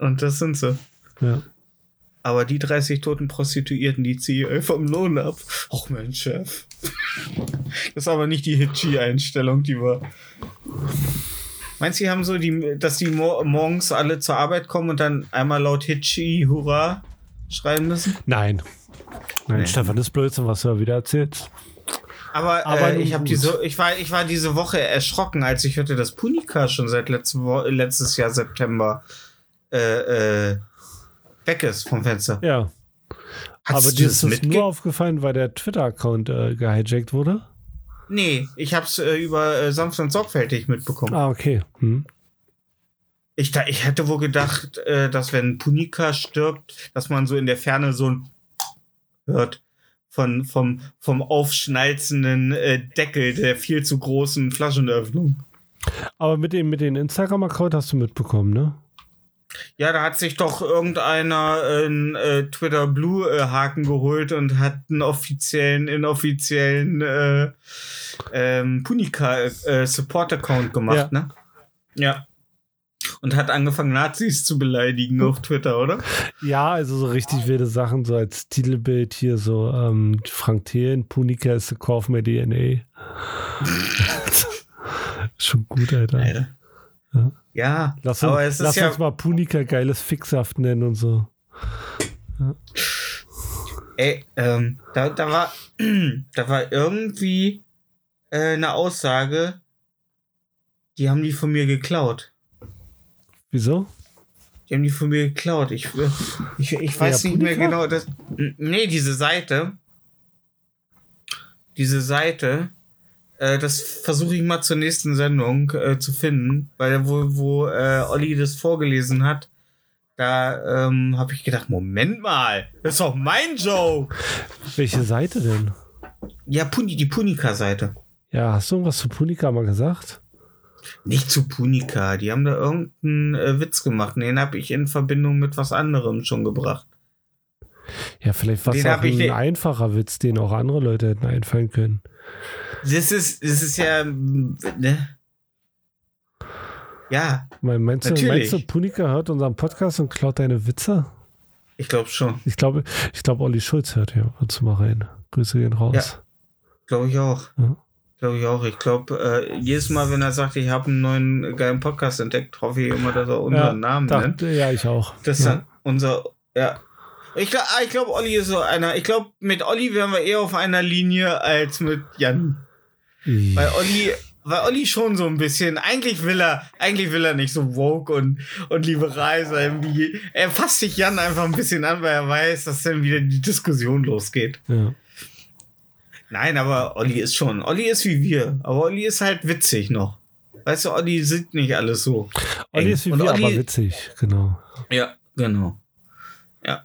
Und das sind sie. Ja. Aber die 30 toten Prostituierten, die ziehe ich vom Lohn ab. Och, mein Chef. Das ist aber nicht die Hitchi-Einstellung, die wir. Meinst du, die haben so, die, dass die mor morgens alle zur Arbeit kommen und dann einmal laut Hitchi, Hurra, schreien müssen? Nein. Nein, Nee. Stefan, das ist Blödsinn, was du da wieder erzählst. Aber, Aber äh, ich, diese, ich, war, ich war diese Woche erschrocken, als ich hörte, dass Punika schon seit letzte Wo letztes Jahr September äh, äh, weg ist vom Fenster. Ja. Hast aber dir ist das nur aufgefallen, weil der Twitter-Account äh, gehijackt wurde? Nee, ich hab's äh, über äh, sanft und sorgfältig mitbekommen. Ah, okay. Hm. Ich, da, ich hätte wohl gedacht, dass wenn Punika stirbt, dass man so in der Ferne so ein hört von, vom, vom aufschnalzenden äh, Deckel der viel zu großen Flaschenöffnung. Aber mit dem, mit dem Instagram-Account hast du mitbekommen, ne? Ja, da hat sich doch irgendeiner einen äh, Twitter Blue äh, Haken geholt und hat einen offiziellen, inoffiziellen äh, ähm, Punika äh, Support Account gemacht, Ja. ne? Ja. Und hat angefangen, Nazis zu beleidigen auf Twitter, oder? Ja, also so richtig wilde Sachen, so als Titelbild hier so ähm, Frank Thelen, Punika ist the Kauf mehr DNA. Schon gut, Alter. Alter. Ja. Ja, Lass, aber uns, es lass ist ja, uns mal Punika geiles Fixhaft nennen und so. ey, ähm, da, da war, da war irgendwie äh, eine Aussage, die haben die von mir geklaut. Wieso? Die haben die von mir geklaut. Ich, ich, ich weiß Ja, nicht mehr genau. Das, nee, diese Seite. Diese Seite. Äh, das versuche ich mal zur nächsten Sendung äh, zu finden, weil wo, wo äh, Olli das vorgelesen hat, da ähm, habe ich gedacht, Moment mal, das ist doch mein Joke. Welche Seite denn? Ja, Puni, die Punika-Seite. Ja, hast du irgendwas zu Punika mal gesagt? Nicht zu Punika, die haben da irgendeinen äh, Witz gemacht. Den habe ich in Verbindung mit was anderem schon gebracht. Ja, vielleicht war es Den ein nicht- einfacher Witz, den auch andere Leute hätten einfallen können. Das ist, das ist ja, ne? Ja, Mein- Meinst du, meinst du, Punika hört unseren Podcast und klaut deine Witze? ich glaube schon. Ich glaube, ich glaube, Olli Schulz hört hier ab und zu mal rein. Grüße gehen raus. Glaube ich auch. Ja. Glaube ich auch. Ich glaube, äh, jedes Mal, wenn er sagt, ich habe einen neuen geilen Podcast entdeckt, hoffe ich immer, dass er unseren Namen nennt. ja, ich auch. Das ist ja. dann unser, ja. Ich glaube, ich glaub, Olli ist so einer. Ich glaube, mit Olli wären wir eher auf einer Linie als mit Jan. Weil Olli, weil Olli schon so ein bisschen, eigentlich will er, eigentlich will er nicht so woke und, und liberal sein wie, er fasst sich Jan einfach ein bisschen an, weil er weiß, dass dann wieder die Diskussion losgeht. ja. Nein, aber Olli ist schon, Olli ist wie wir, aber Olli ist halt witzig noch. Weißt du, Olli sieht nicht alles so. Olli eng. ist wie Und wir, Olli- aber witzig, genau. Ja, genau. Ja.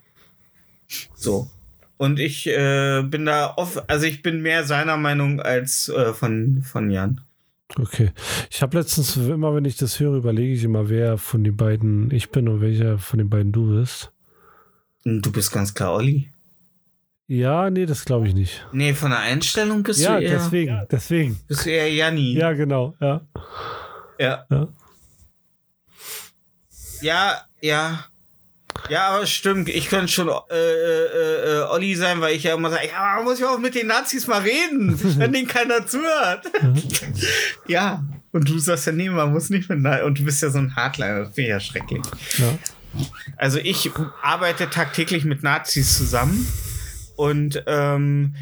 So. Und ich äh, bin da oft, also ich bin mehr seiner Meinung als äh, von, von Jan. Okay. Ich habe letztens, immer wenn ich das höre, überlege ich immer, wer von den beiden ich bin und welcher von den beiden du bist. Du bist ganz klar Olli. Ja, nee, das glaube ich nicht. Nee, von der Einstellung bist Ja, du eher, deswegen, deswegen. bist du eher Janni. Ja, genau, ja. Ja. Ja. Ja, ja. Ja, aber stimmt. Ich könnte schon äh, äh, äh, Olli sein, weil ich ja immer sage, ja, man muss ja auch mit den Nazis mal reden, wenn denen keiner zuhört. ja. Und du sagst ja, nee, man muss nicht mit Na Und du bist ja so ein Hardliner. Das finde ich ja schrecklich. ja. Also ich arbeite tagtäglich mit Nazis zusammen und ähm,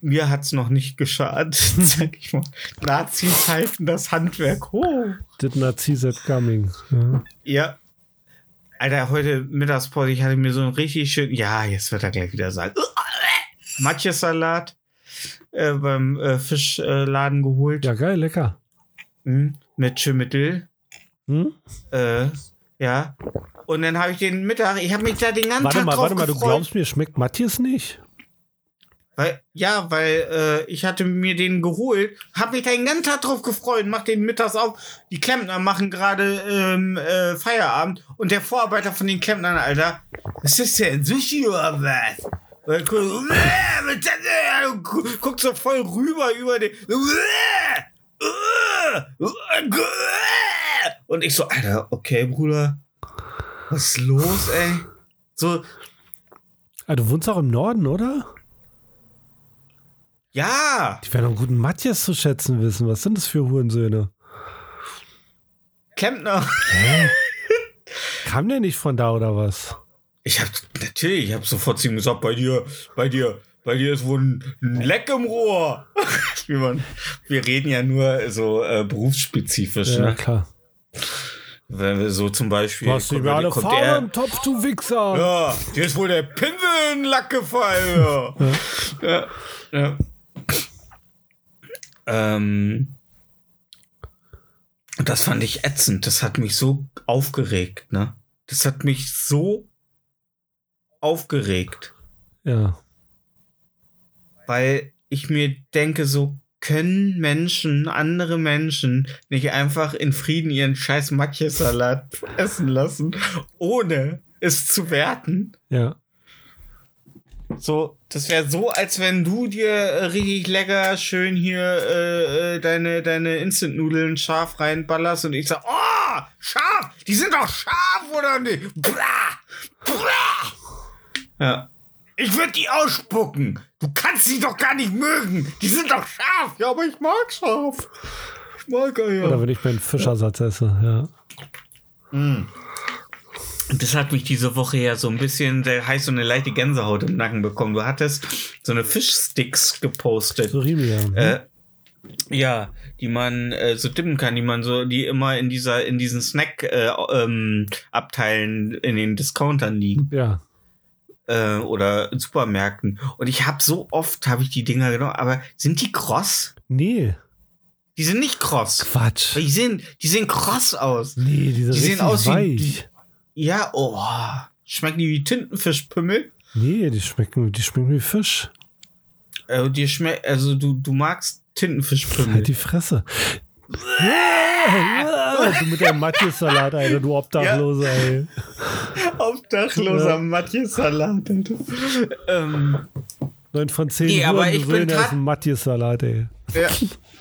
mir hat's noch nicht geschadet, sag ich mal. Nazis halten das Handwerk hoch. Did see that coming. Ja. Ja. Alter, heute Mittagspause, ich hatte mir so einen richtig schön. Ja, jetzt wird er gleich wieder sagen. Matjes-Salat äh, beim äh, Fischladen geholt. ja, geil, lecker. Mhm. Mit Schimmittel. Hm? Äh, ja. Und dann habe ich den Mittag, ich habe mich da den ganzen Warte Tag mal, drauf warte mal, du gefreut. glaubst mir, schmeckt Matthias nicht? Weil, ja, weil äh, ich hatte mir den geholt, habe mich da den ganzen Tag drauf gefreut, mach den mittags auf. Die Klempner machen gerade ähm, äh, Feierabend und der Vorarbeiter von den Klempnern, Alter, was ist das denn? Sushi oder was? Weil, guck, äh, guckt so voll rüber über den. äh, äh, Und ich so, Alter, okay, Bruder. Was ist los, ey? So, Ah, du wohnst auch im Norden, oder? ja, Die werden einen guten Matthias zu schätzen wissen. Was sind das für Hurensöhne? Klempner. Kam der nicht von da oder was? Ich hab natürlich, ich hab sofort zu ihm gesagt, bei dir, bei dir, bei dir ist wohl ein, ein Leck im Rohr. Wir reden ja nur so äh, berufsspezifisch, Ja, ne? klar. Wenn wir so zum Beispiel. Du hast über alle Farbe im Topf, du Wichser. Ja, dir ist wohl der Pinsel in den Lack gefallen. Ja. ja. ja. Ähm, das fand ich ätzend. Das hat mich so aufgeregt, ne? Das hat mich so aufgeregt. Ja. weil ich mir denke, so können Menschen, andere Menschen, nicht einfach in Frieden ihren scheiß Matjes-Salat essen lassen, ohne es zu werten. Ja. So, das wäre so, als wenn du dir äh, richtig lecker schön hier äh, äh, deine, deine Instant-Nudeln scharf reinballerst und ich sag, oh, scharf, die sind doch scharf, oder nicht? Blah, blah. Ja. Ich würde die ausspucken. Du kannst sie doch gar nicht mögen. Die sind doch scharf. Ja, aber ich mag scharf. Ich mag ja. Oder wenn ich meinen Fischersatz esse, ja. Und das hat mich diese Woche ja so ein bisschen, da heißt so eine leichte Gänsehaut im Nacken bekommen. Du hattest so eine Fischsticks gepostet. Surimi, ja. Äh, ja, die man äh, so dippen kann, die man so, die immer in dieser, in diesen Snack äh, ähm, Abteilen in den Discountern liegen ja. Äh, oder in Supermärkten. Und ich habe so oft habe ich die Dinger genommen, aber sind die kross? Nee. Die sind nicht kross. Quatsch. Die sehen, die sehen kross aus. Nee, die sind Die sehen aus wie- weich. Ja, oh. Schmecken die wie Tintenfischpümmel? Nee, die schmecken, die schmecken wie Fisch. Äh, dir schmeckt, also du, du magst Tintenfischpümmel. Halt die Fresse. du mit deinem Matjes-Salat, Alter, du Obdachloser, ey. Obdachloser Ja. Alter. ähm, Neun von zehn Nee, aber ich bin grad- essen Matjes-Salat, ey. ja,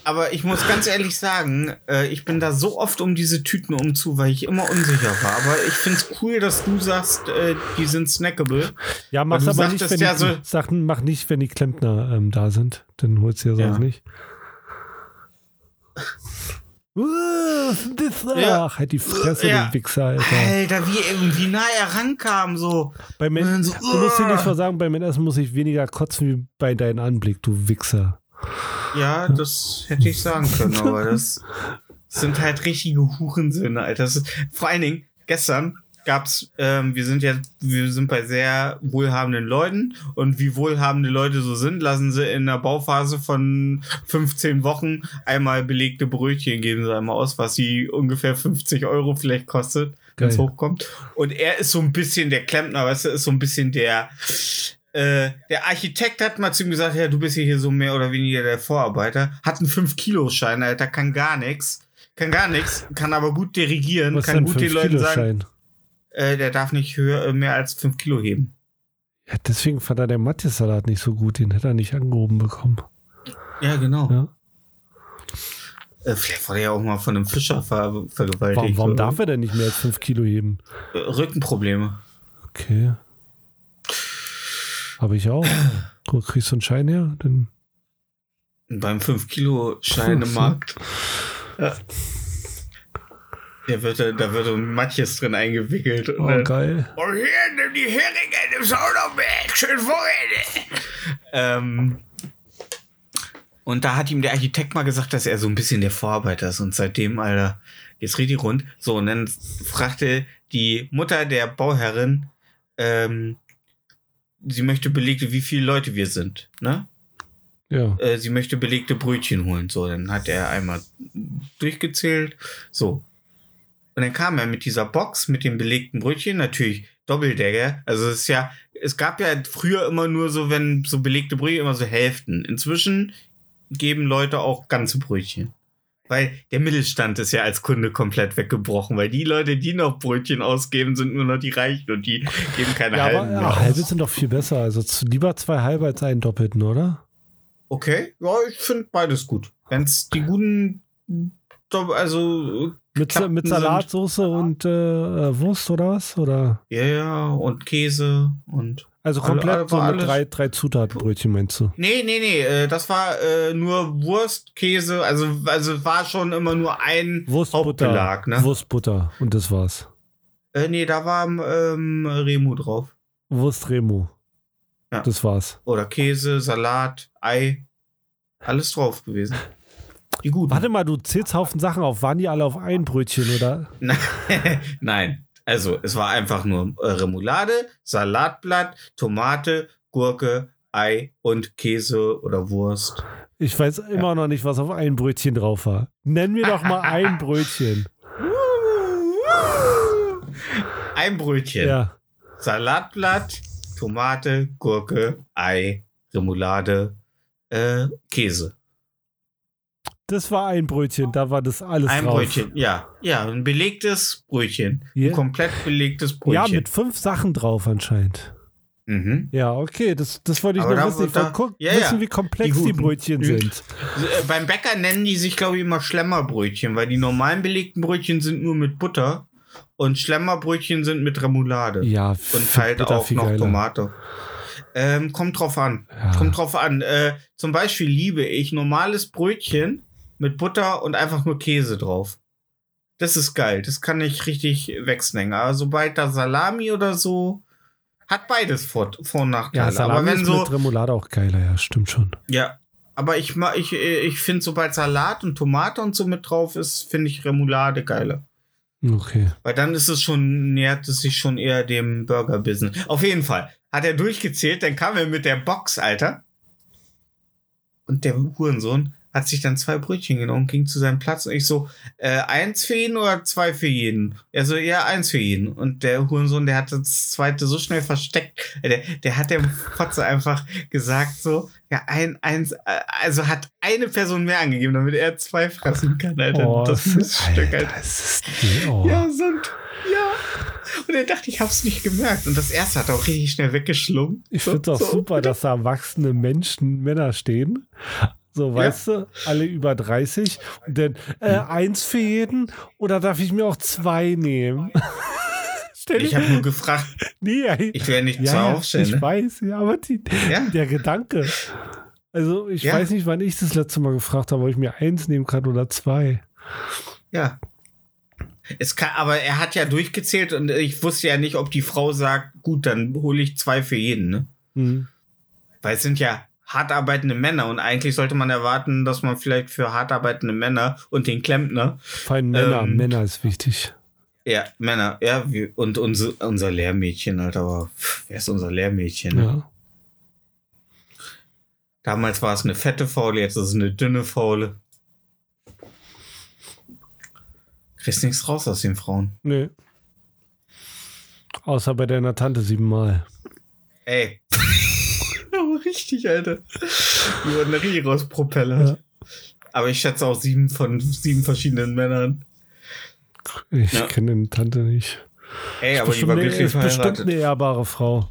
aber ich muss ganz ehrlich sagen, äh, ich bin da so oft um diese Tüten umzu, weil ich immer unsicher war. Aber ich find's cool, dass du sagst, äh, die sind snackable. Ja, mach's aber nicht, wenn ja die, so- Sachen, mach nicht, wenn die Klempner ähm, da sind. Dann holst du ja Ja. sonst nicht. Uh, was ist das? da? Ja. Ach, halt die Fresse, Ja. du Wichser, Alter. Alter, wie, wie nah er rankam, so. Bei Men dann so, du musst dir nicht uh. mal sagen, beim Essen muss ich weniger kotzen wie bei deinem Anblick, du Wichser. Ja, das hätte ich sagen können, aber das sind halt richtige Hurensöhne, Alter. Ist, vor allen Dingen, gestern gab's, ähm, wir sind ja, wir sind bei sehr wohlhabenden Leuten und wie wohlhabende Leute so sind, lassen sie in der Bauphase von 15 Wochen einmal belegte Brötchen, geben sie einmal aus, was sie ungefähr 50 Euro vielleicht kostet, wenn es hochkommt. Und er ist so ein bisschen der Klempner, weißt du, ist so ein bisschen der, äh, der Architekt hat mal zu ihm gesagt, ja, du bist hier so mehr oder weniger der Vorarbeiter, hat einen 5-Kilo-Schein, Alter, kann gar nichts, kann gar nichts, kann aber gut dirigieren, Was kann gut den 5 Leuten sagen? Äh, der darf nicht höher, äh, mehr als 5 Kilo heben. Ja, deswegen fand er der Matjes-Salat nicht so gut, den hätte er nicht angehoben bekommen. Ja, genau. Ja. Äh, vielleicht wurde er ja auch mal von einem Fischer ver vergewaltigt. Warum, warum darf er denn nicht mehr als 5 Kilo heben? Rückenprobleme. Okay. Habe ich auch. Guck, kriegst du einen Schein her? Dann Beim 5-Kilo-Schein im So. Markt. Ja. Der wird, da- da wird ein Matjes drin eingewickelt. Und oh, dann- geil. Und hier, nimm die Heringe, nimm's auch noch weg. Schön Vorräte. Ähm, und da hat ihm der Architekt mal gesagt, dass er so ein bisschen der Vorarbeiter ist. Und seitdem, Alter, geht's richtig rund. So, und dann fragte die Mutter der Bauherrin, ähm, sie möchte belegte, wie viele Leute wir sind, ne? Ja. äh, sie möchte belegte Brötchen holen. So, dann hat er einmal durchgezählt. So. Und dann kam er mit dieser Box mit den belegten Brötchen, natürlich Doppeldecke. Also es ist ja, es gab ja früher immer nur so, wenn so belegte Brötchen immer so Hälften. Inzwischen geben Leute auch ganze Brötchen. Weil der Mittelstand ist ja als Kunde komplett weggebrochen, weil die Leute, die noch Brötchen ausgeben, sind nur noch die Reichen und die geben keine Ja, aber halben ja, mehr halbe sind doch viel besser. Also lieber zwei halbe als einen doppelten, oder? Okay, ja, ich finde beides gut. Wenn es die guten, also, Mit, Klappen mit sind- Salatsoße und äh, äh, Wurst oder was? Oder? ja, ja, und Käse und. Also Alle- komplett alle- so mit alles- drei, drei Zutatenbrötchen, meinst du? Nee, nee, nee, äh, das war äh, nur Wurst, Käse, also, also war schon immer nur ein Wurstbutter. Hauptbelag, ne? Wurstbutter. Und das war's. Äh, nee, da war ähm, Remu drauf. Wurstremo. Ja. Das war's. Oder Käse, Salat, Ei. Alles drauf gewesen. Die guten. Warte mal, du zählst Haufen Sachen auf. Waren die alle auf ein Brötchen, oder? Nein, also es war einfach nur äh, Remoulade, Salatblatt, Tomate, Gurke, Ei und Käse oder Wurst. Ich weiß immer noch nicht, was auf ein Brötchen drauf war. Nenn mir doch mal ein Brötchen. Ein Brötchen. Ja. Salatblatt, Tomate, Gurke, Ei, Remoulade, äh, Käse. Das war ein Brötchen, da war das alles Ein drauf. Brötchen, ja. Ja, ein belegtes Brötchen. Ja. Ein komplett belegtes Brötchen. Ja, mit fünf Sachen drauf anscheinend. mhm. Ja, okay, das, das wollte ich Aber nur da- wissen. Ich da- gucken, ja, wissen, wie komplex Die die. Brötchen sind. Äh, Beim Bäcker nennen die sich, glaube ich, immer Schlemmerbrötchen, weil die normalen belegten Brötchen sind nur mit Butter und Schlemmerbrötchen sind mit Remoulade. Ja, und halt auch noch geiler. Tomate. Ähm, kommt drauf an. Ja. Kommt drauf an. Äh, zum Beispiel liebe ich normales Brötchen mit Butter und einfach nur Käse drauf. Das ist geil. Das kann ich richtig wegsnacken. Aber sobald da Salami oder so, hat beides Vor-, Vor und Nachteile. Ja, Salami aber wenn ist so, mit Remoulade auch geiler, ja, stimmt schon. ja, aber ich ich, ich finde, sobald Salat und Tomate und so mit drauf ist, finde ich Remoulade geiler. Okay. Weil dann ist es schon, nähert es sich schon eher dem Burger-Business. Auf jeden Fall. Hat er durchgezählt, dann kam er mit der Box, Alter. Und der Hurensohn hat sich dann zwei Brötchen genommen, ging zu seinem Platz und ich so, äh, eins für jeden oder zwei für jeden? Er so, ja, eins für jeden. Und der Hurensohn, der hat das zweite so schnell versteckt. Der, der hat dem Fotze einfach gesagt so, ja, ein, eins, äh, also hat eine Person mehr angegeben, damit er zwei fressen kann, Alter. Oh, das Miststück, Alter. das ist, oh. Ja, so ein, ja. Und er dachte, ich hab's nicht gemerkt. Und das erste hat er auch richtig schnell weggeschlungen. Ich So- finde es auch so. super, dass da erwachsene Menschen, Männer stehen. So, weißt du, alle über 30. Und dann äh, Hm. eins für jeden oder darf ich mir auch zwei nehmen? Ich habe nur gefragt, nee, ja, ich werde nicht ja, zwei ja, aufstellen. ich Ne? weiß, ja, aber die, Ja. der Gedanke. Also, ich Ja. weiß nicht, wann ich das letzte Mal gefragt habe, ob ich mir eins nehmen kann oder zwei. Ja. Es kann, aber er hat ja durchgezählt und ich wusste ja nicht, ob die Frau sagt, gut, dann hole ich zwei für jeden, ne? Hm. Weil es sind ja hart arbeitende Männer und eigentlich sollte man erwarten, dass man vielleicht für hart arbeitende Männer und den Klempner, allem Männer, Ähm, Männer ist wichtig. ja, Männer, ja, und unser, unser Lehrmädchen, Alter, aber wer ist unser Lehrmädchen? Ne? Ja. Damals war es eine fette Faule, jetzt ist es eine dünne Faule. Kriegst nichts raus aus den Frauen. Nee. Außer bei deiner Tante siebenmal. Ey. Richtig, Alter. Die Batterie rauspropellert. Ja. Aber ich schätze auch sieben von sieben verschiedenen Männern. Ich Ja. kenne deine Tante nicht. Ey, aber die war glücklich ist bestimmt verheiratet. eine ehrbare Frau.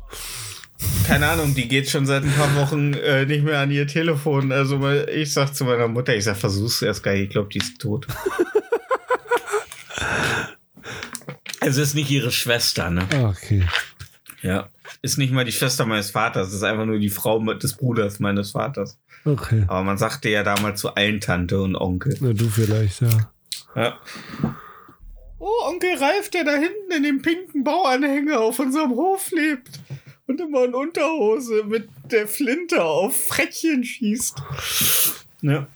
Keine Ahnung, die geht schon seit ein paar Wochen äh, nicht mehr an ihr Telefon. Also ich sag zu meiner Mutter, ich sag, versuch's erst geil, ich glaube, die ist tot. also ist nicht ihre Schwester, ne? Ah, okay. Ja. Ist nicht mal die Schwester meines Vaters, ist einfach nur die Frau des Bruders meines Vaters. Okay. Aber man sagte ja damals zu allen Tante und Onkel. Na, du vielleicht, ja. Ja. Oh, Onkel Ralf, der da hinten in dem pinken Bauanhänger auf unserem Hof lebt und immer in Unterhose mit der Flinte auf Frettchen schießt. Ja.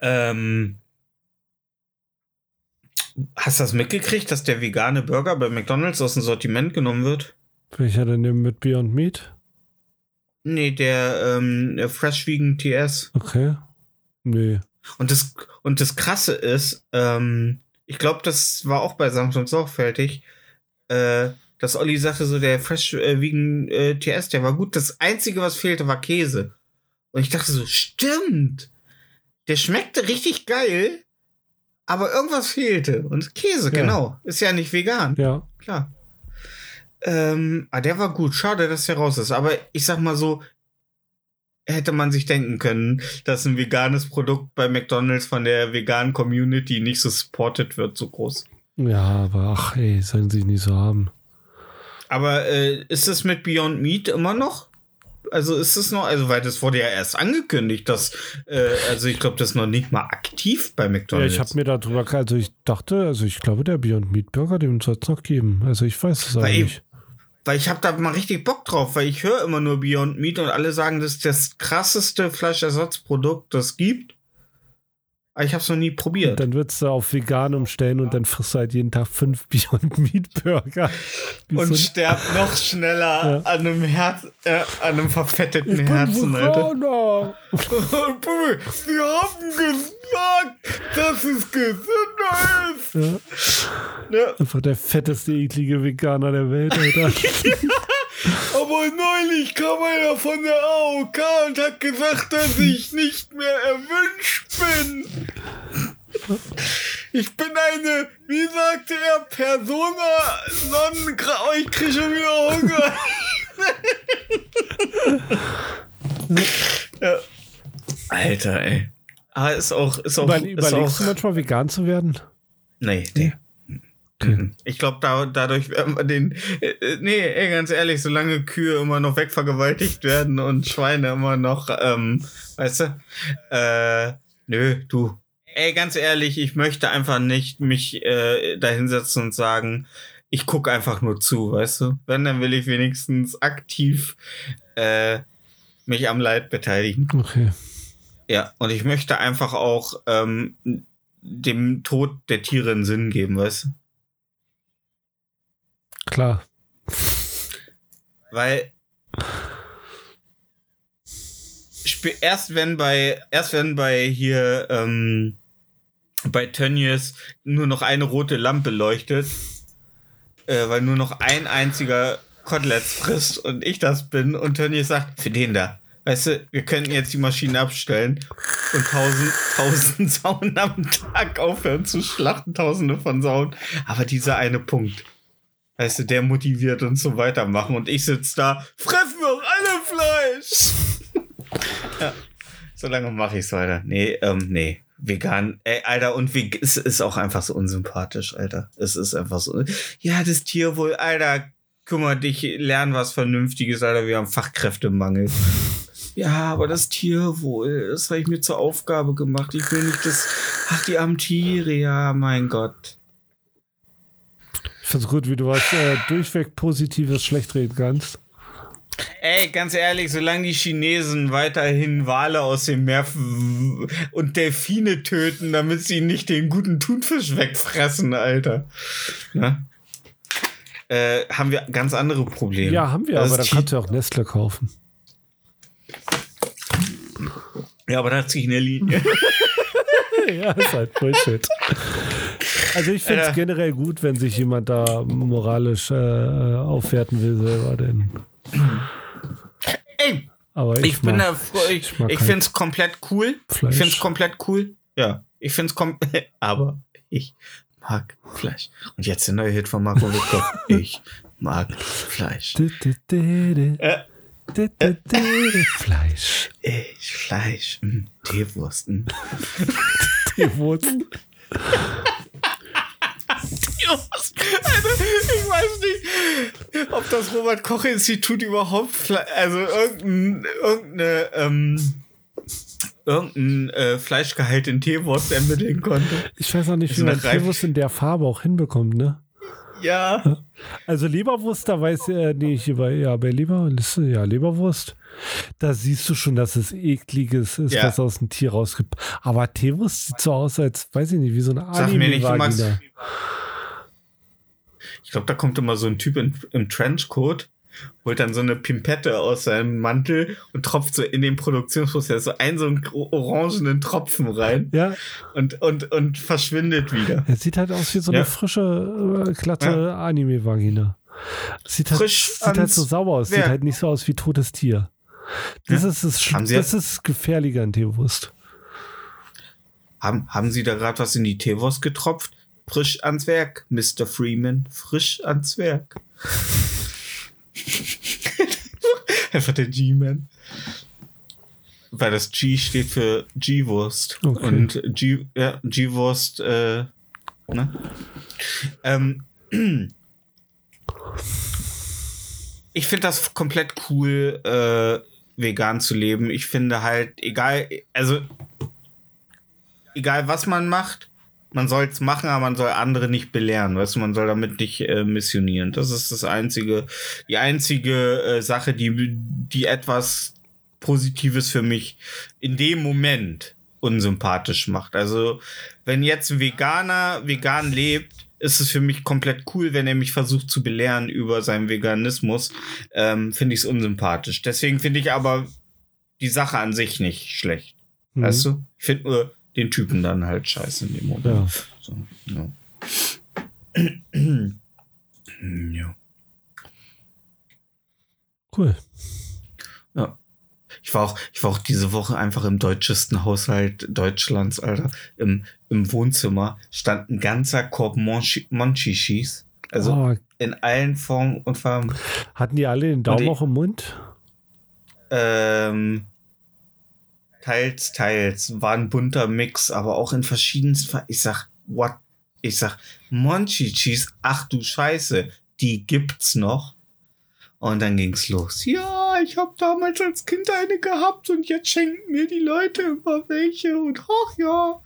Ähm. Hast du das mitgekriegt, dass der vegane Burger bei McDonalds aus dem Sortiment genommen wird? Welcher denn der mit Beyond Meat? Nee, der, ähm, der Fresh Vegan TS. Okay. Nee. Und das, und das Krasse ist, ähm, ich glaube, das war auch bei Samsung sorgfältig, äh, dass Olli sagte, so der Fresh äh, Vegan äh, TS, der war gut. Das Einzige, was fehlte, war Käse. Und ich dachte so, stimmt. Der schmeckte richtig geil, aber irgendwas fehlte. Und Käse, Ja. genau. Ist ja nicht vegan. Ja. Klar. Ähm, ah, der war gut. Schade, dass der raus ist. Aber ich sag mal so, hätte man sich denken können, dass ein veganes Produkt bei McDonalds von der veganen Community nicht so supported wird, so groß. Ja, aber ach, ey, sollen sie nicht so haben. Aber äh, ist es mit Beyond Meat immer noch? Also ist es noch, also weil das wurde ja erst angekündigt, dass, äh, also ich glaube, das ist noch nicht mal aktiv bei Ja, McDonalds. ich habe mir darüber, also ich dachte, also ich glaube, der Beyond Meat Burger, den soll es noch geben. Also ich weiß es auch Weil ich- nicht. Weil ich habe da mal richtig Bock drauf, weil ich höre immer nur Beyond Meat und alle sagen, das ist das krasseste Fleischersatzprodukt, das gibt. Aber ich habe es noch nie probiert. Dann würdest du auf vegan umstellen und dann frisst du halt jeden Tag fünf Beyond Meat Burger. Und so sterbt noch schneller Ja. an einem Herz, äh, an einem verfetteten ich bin Herzen, Alter. Sie haben gesagt, dass es gesünder ist. Ja, Ja, einfach der fetteste, eklige Veganer der Welt, Alter. aber neulich kam einer von der AOK und hat gesagt, dass ich nicht mehr erwünscht bin. Ich bin eine, wie sagte er, Persona non Oh, ich krieg schon wieder Hunger. ja. Alter, ey. Aber ist auch, ist auch, Über, ist überlegst auch du manchmal vegan zu werden? Nee, nee. Mhm. Ich glaube, da, dadurch werden wir den. Äh, äh, nee, ey, ganz ehrlich, solange Kühe immer noch wegvergewaltigt werden und Schweine immer noch, ähm, weißt du, äh, nö, du. Ey, ganz ehrlich, ich möchte einfach nicht mich äh, da hinsetzen und sagen, ich gucke einfach nur zu, weißt du? Wenn, dann will ich wenigstens aktiv äh, mich am Leid beteiligen. Okay. Ja, und ich möchte einfach auch ähm, dem Tod der Tiere einen Sinn geben, weißt du? Klar. sp- erst wenn bei, erst wenn bei hier, ähm, bei Tönnies nur noch eine rote Lampe leuchtet, äh, weil nur noch ein einziger Koteletts frisst und ich das bin und Tönnies sagt, für den da. Weißt du, wir könnten jetzt die Maschine abstellen und tausend, tausend Sauen am Tag aufhören zu schlachten, tausende von Sauen. Aber dieser eine Punkt, weißt du, der motiviert uns zum Weitermachen und ich sitze da, fressen wir alle Fleisch! ja, so lange mache ich es weiter. Nee, ähm, nee. Vegan, ey, Alter, und wie, es ist auch einfach so unsympathisch, Alter. Es ist einfach so. Ja, das Tierwohl, Alter, kümmer dich, lern was Vernünftiges, Alter, wir haben Fachkräftemangel. Ja, aber das Tierwohl, das habe ich mir zur Aufgabe gemacht. Ich will nicht das. Ach, die armen Tiere, ja, mein Gott. Ich find's gut, wie du was äh, durchweg Positives schlecht reden kannst. Ey, ganz ehrlich, solange die Chinesen weiterhin Wale aus dem Meer und Delfine töten, damit sie nicht den guten Thunfisch wegfressen, Alter. Ne? Äh, haben wir ganz andere Probleme. Ja, haben wir, Das aber da kannst du auch Nestle kaufen. Ja, aber da ziehe ich eine Linie. ja, ist halt Bullshit. Also ich finde es generell gut, wenn sich jemand da moralisch äh, aufwerten will selber, denn. Ey, Aber ich, ich, bin da ich, mag ich kein finde es komplett cool. Fleisch. Ich finde es komplett cool. Ja, ich finde es komplett, aber ich mag Fleisch. Und jetzt der neue Hit von Marco Wittkoff. Ich mag Fleisch. Di- di- di. Äh. Fleisch. ich Fleisch. Mm, Teewurst. Mm. Die Wurzeln. Teewurst. Also, ich weiß nicht, ob das Robert-Koch-Institut überhaupt, Fle also irgendein, irgendeine, ähm, irgendein äh, Fleischgehalt in Teewurst ermitteln konnte. Ich weiß auch nicht, Ist wie man Teewurst in der Farbe auch hinbekommt, ne? Ja. Also Leberwurst, da weiß er nicht über, ja, bei Leber, ja, Leberwurst, da siehst du schon, dass es ekliges ist, Ja. was aus dem Tier rausgibt. Aber Teewurst sieht so aus, als, weiß ich nicht, wie so eine Sag mir nicht, du magst. Ich glaube, da kommt immer so ein Typ in, im Trenchcoat, holt dann so eine Pimpette aus seinem Mantel und tropft so in den Produktionsprozess so einen so einen orangenen Tropfen rein Ja, und, und, und verschwindet wieder. er sieht halt aus wie so Ja. eine frische, äh, glatte Anime-Vagina. Sieht halt, sieht halt so sauber aus, sieht Werk. halt nicht so aus wie totes Tier. Das Ja. ist das, Sch- das ist gefährlicher an Teewurst. Haben, haben Sie da gerade was in die Teewurst getropft? Frisch ans Werk, Mr. Freeman. Frisch ans Werk. Einfach der G-Man. Weil das G steht für G-Wurst. Okay. Und G, ja, G-Wurst, äh, ne? Ähm, ich finde das komplett cool, äh, vegan zu leben. Ich finde halt, egal, also, egal was man macht, man soll es machen, aber man soll andere nicht belehren. Weißt du, man soll damit nicht äh, missionieren. Das ist das einzige, die einzige äh, Sache, die, die etwas Positives für mich in dem Moment unsympathisch macht. Also, wenn jetzt ein Veganer vegan lebt, ist es für mich komplett cool, wenn er mich versucht zu belehren über seinen Veganismus. Ähm, finde ich es unsympathisch. Deswegen finde ich aber die Sache an sich nicht schlecht. Mhm. Weißt du? Ich finde nur den Typen dann halt scheiße in dem Moment. Ja. So, ja. ja. Cool. Ja. Ich war, auch, ich war auch diese Woche einfach im deutschesten Haushalt Deutschlands, Alter. Im, im Wohnzimmer stand ein ganzer Korb Monchi- Monchichis. Also oh, in allen Formen und Farben. hatten die alle den Daumen ich- auch im Mund? Ähm, teils, teils. War ein bunter Mix, aber auch in verschiedensten. Ich sag, what? Ich sag, Monchichis, ach du Scheiße, die gibt's noch. Und dann ging's los. Ja, ich habe damals als Kind eine gehabt und jetzt schenken mir die Leute immer welche und ach ja.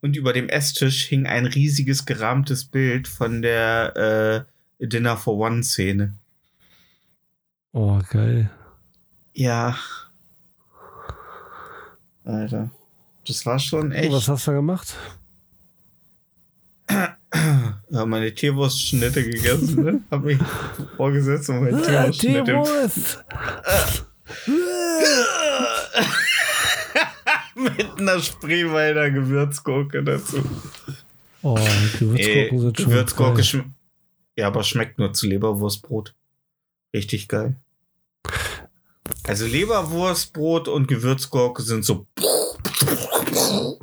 Und über dem Esstisch hing ein riesiges gerahmtes Bild von der äh, Dinner for One Szene. Oh, geil. Ja. Alter. Das war schon echt. Oh, was hast du da gemacht? ja, meine Teewurstschnitte gegessen, ne? Hab mich vorgesetzt und meine Ah, Teewurstschnitte. Teewurst! Gärtner Spreewälder Gewürzgurke dazu. Oh, Gewürzgurken sind schon Gewürzgurke geil. Ja, aber schmeckt nur zu Leberwurstbrot. Richtig geil. Also Leberwurstbrot und Gewürzgurke sind so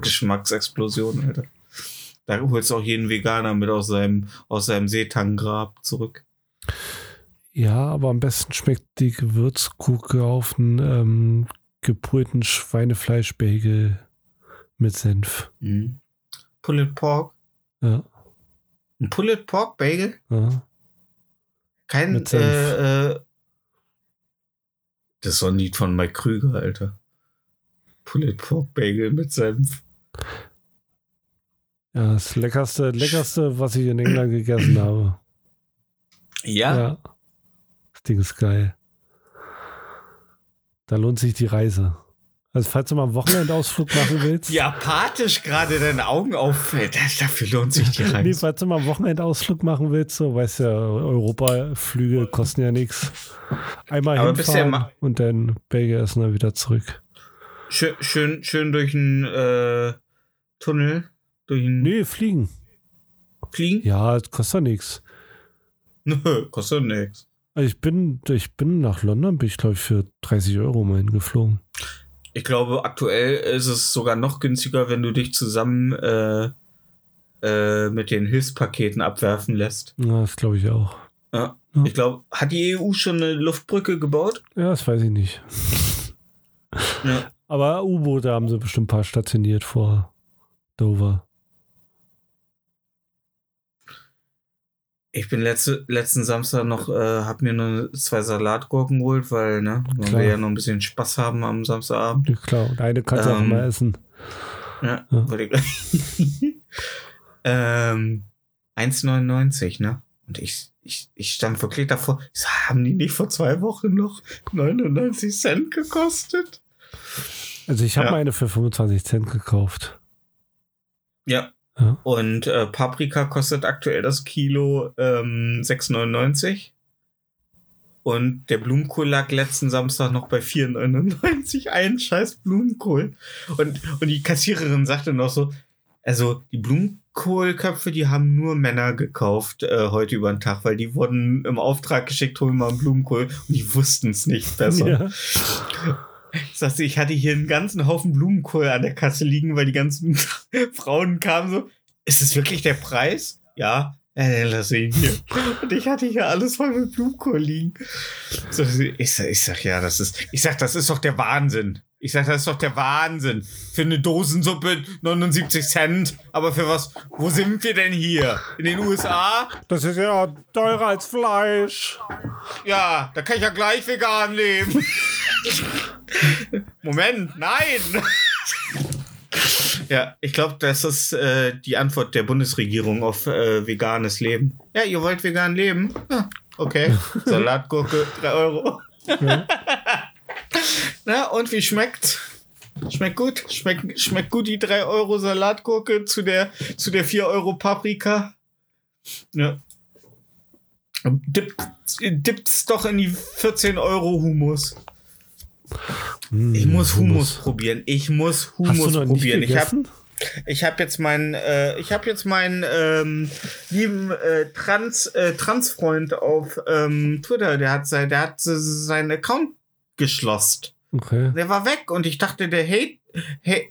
Geschmacksexplosionen, Alter. Da holst du auch jeden Veganer mit aus seinem, aus seinem Seetanggrab zurück. Ja, aber am besten schmeckt die Gewürzgurke auf einen ähm, gebrühten Schweinefleischbagel mit Senf. Mhm. Pulled Pork. Ja, Ein Pulled Pork Bagel? ja. Kein, äh, äh, das ist so ein Lied von Mike Krüger, Alter. Pulled Pork Bagel mit Senf. Ja, das leckerste, leckerste, was ich in England gegessen habe. Ja. Das Ding ist geil. Da lohnt sich die Reise. Also, falls du mal einen Wochenendausflug machen willst. Wie apathisch gerade deine Augen auffällt. Dafür lohnt sich die Nee, Reise. falls du mal einen Wochenendausflug machen willst, so weißt ja, Europaflüge kosten ja nichts. Einmal Aber hinfahren ma- und dann Belgier essen dann wieder zurück. Schön, schön, schön durch einen äh, Tunnel, durch einen Nee, fliegen. Fliegen. Ja, das kostet ja nichts. Nö, kostet nichts. Also ich bin, ich bin nach London, bin ich glaube ich für 30 Euro mal hingeflogen. Ich glaube, aktuell ist es sogar noch günstiger, wenn du dich zusammen äh, äh, mit den Hilfspaketen abwerfen lässt. Ja, das glaube ich auch. Ja. Ja. Ich glaube, hat die EU schon eine Luftbrücke gebaut? Ja, das weiß ich nicht. Ja. Aber U-Boote haben sie bestimmt ein paar stationiert vor Dover. Ich bin letzte, letzten Samstag noch, äh, hab mir nur zwei Salatgurken geholt, weil, ne, weil wir ja noch ein bisschen Spaß haben am Samstagabend. Ja, klar, und eine kannst du auch Ähm, mal essen. Ja, Ja. wollte ich ähm, 1,99, ne? Und ich, ich, ich stand wirklich davor, ich so, haben die nicht vor zwei Wochen noch 99 Cent gekostet? Also ich habe Ja. mal eine für 25 Cent gekauft. Ja. Ja. Und äh, Paprika kostet aktuell das Kilo ähm, 6,99. Und der Blumenkohl lag letzten Samstag noch bei 4,99. Ein scheiß Blumenkohl. Und, und die Kassiererin sagte noch so, also die Blumenkohlköpfe, die haben nur Männer gekauft äh, heute über den Tag, weil die wurden im Auftrag geschickt, holen mal einen Blumenkohl und die wussten es nicht besser. Ja. Ich sagte, ich hatte hier einen ganzen Haufen Blumenkohl an der Kasse liegen, weil die ganzen Frauen kamen so, ist es wirklich der Preis? Ja, dann lass ihn hier. Und ich hatte hier alles voll mit Blumenkohl liegen. So, ich, sag, ich sag, ja, das ist, ich sag, das ist doch der Wahnsinn. Ich sag, das ist doch der Wahnsinn. Für eine Dosensuppe 79 Cent. Aber für was, wo sind wir denn hier? In den USA? Das ist ja teurer als Fleisch. Ja, da kann ich ja gleich vegan leben. Moment, nein. ja, ich glaube, das ist äh, die Antwort der Bundesregierung auf äh, veganes Leben. Ja, ihr wollt vegan leben? Ja, okay. Salatgurke, 3 Euro. Ja. Na, und wie schmeckt? Schmeckt gut? Schmeckt, schmeckt gut die 3 Euro Salatgurke zu der, zu der 4 Euro Paprika? Ja. Dippt, dippt's doch in die 14 Euro Humus. Hm, Ich muss Humus, probieren. Ich muss Humus probieren. Ich habe ich hab jetzt meinen, äh, ich habe jetzt meinen ähm, lieben äh, Trans äh, Transfreund auf ähm, Twitter. Der hat sein, der hat se- seinen Account geschlossen. Okay. Der war weg und ich dachte, der hate, hate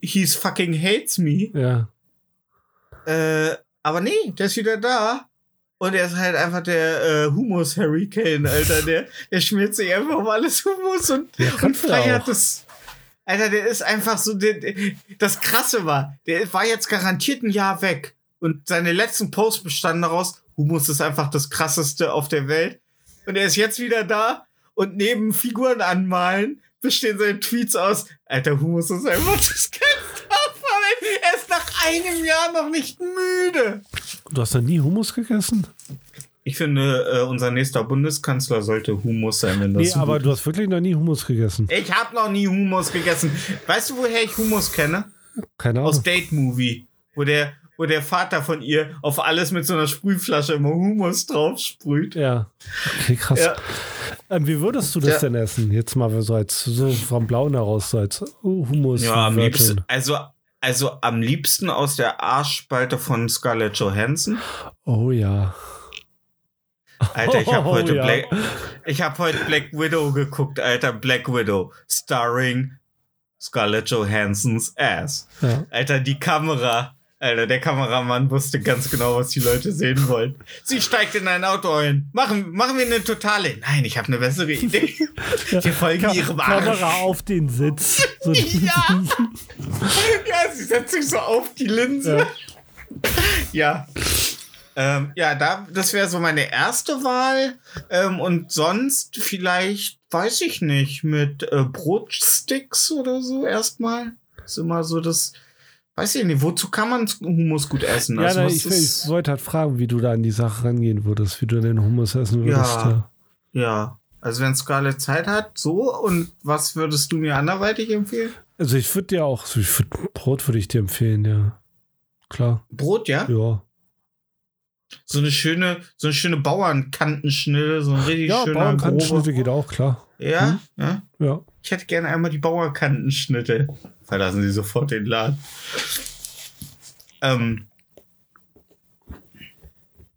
he's fucking hates me. Ja. Äh, aber nee, der ist wieder da. Und er ist halt einfach der äh, Humus-Hurricane, Alter. Der, der schmiert sich einfach um alles Humus und, und feiert es. Alter, der ist einfach so. Der, der, das Krasse war, der war jetzt garantiert ein Jahr weg. Und seine letzten Posts bestanden daraus, Humus ist einfach das krasseste auf der Welt. Und er ist jetzt wieder da und neben Figuren anmalen bestehen seine Tweets aus, Alter, Humus ist einfach das Geilste auf der Welt. Er ist nach einem Jahr noch nicht müde. Du hast noch nie Hummus gegessen? Ich finde, äh, unser nächster Bundeskanzler sollte Humus sein, wenn das Nee, aber gut du hast wirklich noch nie Hummus gegessen. Ich habe noch nie Humus gegessen. Weißt du, woher ich Humus kenne? Keine Aus Ahnung. Date Movie, wo der, wo der Vater von ihr auf alles mit so einer Sprühflasche immer Humus drauf sprüht. Ja. Okay, krass. Ja. Ähm, wie würdest du das Ja. denn essen? Jetzt mal so als so vom Blauen heraus, so als oh, Hummus. Ja, am liebsten, also, also am liebsten aus der Arschspalte von Scarlett Johansson. Oh ja. Alter, ich habe Oh, heute ja. Black, ich habe heute Black Widow geguckt, Alter, Black Widow, starring Scarlett Johansons Ass. ja. Alter, die Kamera. Alter, der Kameramann wusste ganz genau, was die Leute sehen wollen. Sie steigt in ein Auto ein. Machen, machen wir eine totale. Nein, ich habe eine bessere Idee. Wir folgen Ka ihrem Arsch. Kamera auf den Sitz. So, Ja. Ja, sie setzt sich so auf die Linse. Ja. Ähm, ja, da, das wäre so meine erste Wahl. Ähm, und sonst vielleicht, weiß ich nicht, mit äh, Brotsticks oder so erstmal. Ist immer so das, weiß ich nicht, wozu kann man Hummus gut essen? Ja, Also, na, ich, ich wollte halt fragen, wie du da an die Sache rangehen würdest, wie du den Hummus essen würdest. Ja. ja, also wenn Scarlett Zeit hat, so. Und was würdest du mir anderweitig empfehlen? Also ich würde dir auch, ich würd, Brot würde ich dir empfehlen, ja. Klar, Brot, ja? ja. So eine schöne, so eine schöne Bauernkantenschnitte, so ein richtig Ja, schöner Bauernkantenschnitte grober- geht auch, klar. Ja, ja. Ja. Ich hätte gerne einmal die Bauernkantenschnitte. Verlassen Sie sofort den Laden. Ähm,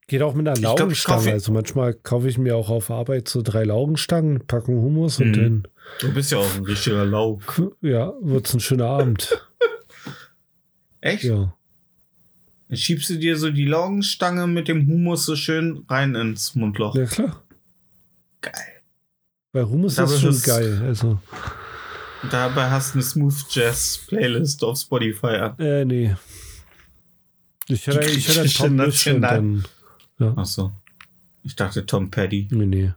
Geht auch mit einer glaub, Laugenstange. kaufe- also manchmal kaufe ich mir auch auf Arbeit so drei Laugenstangen, Packung Hummus und Mhm. du bist ja auch ein richtiger dann, ja, wird's ein schöner Abend. Echt? Ja. Dann schiebst du dir so die Laugenstange mit dem Humus so schön rein ins Mundloch. Ja, klar. Geil. Weil Hummus Aber ist schon geil. Also, Dabei hast du eine Smooth Jazz Playlist auf Spotify an. äh, nee. Ich hätte, ich griechische Tom National- dann. Ach so. Ich dachte Tom Petty. Nee, nee.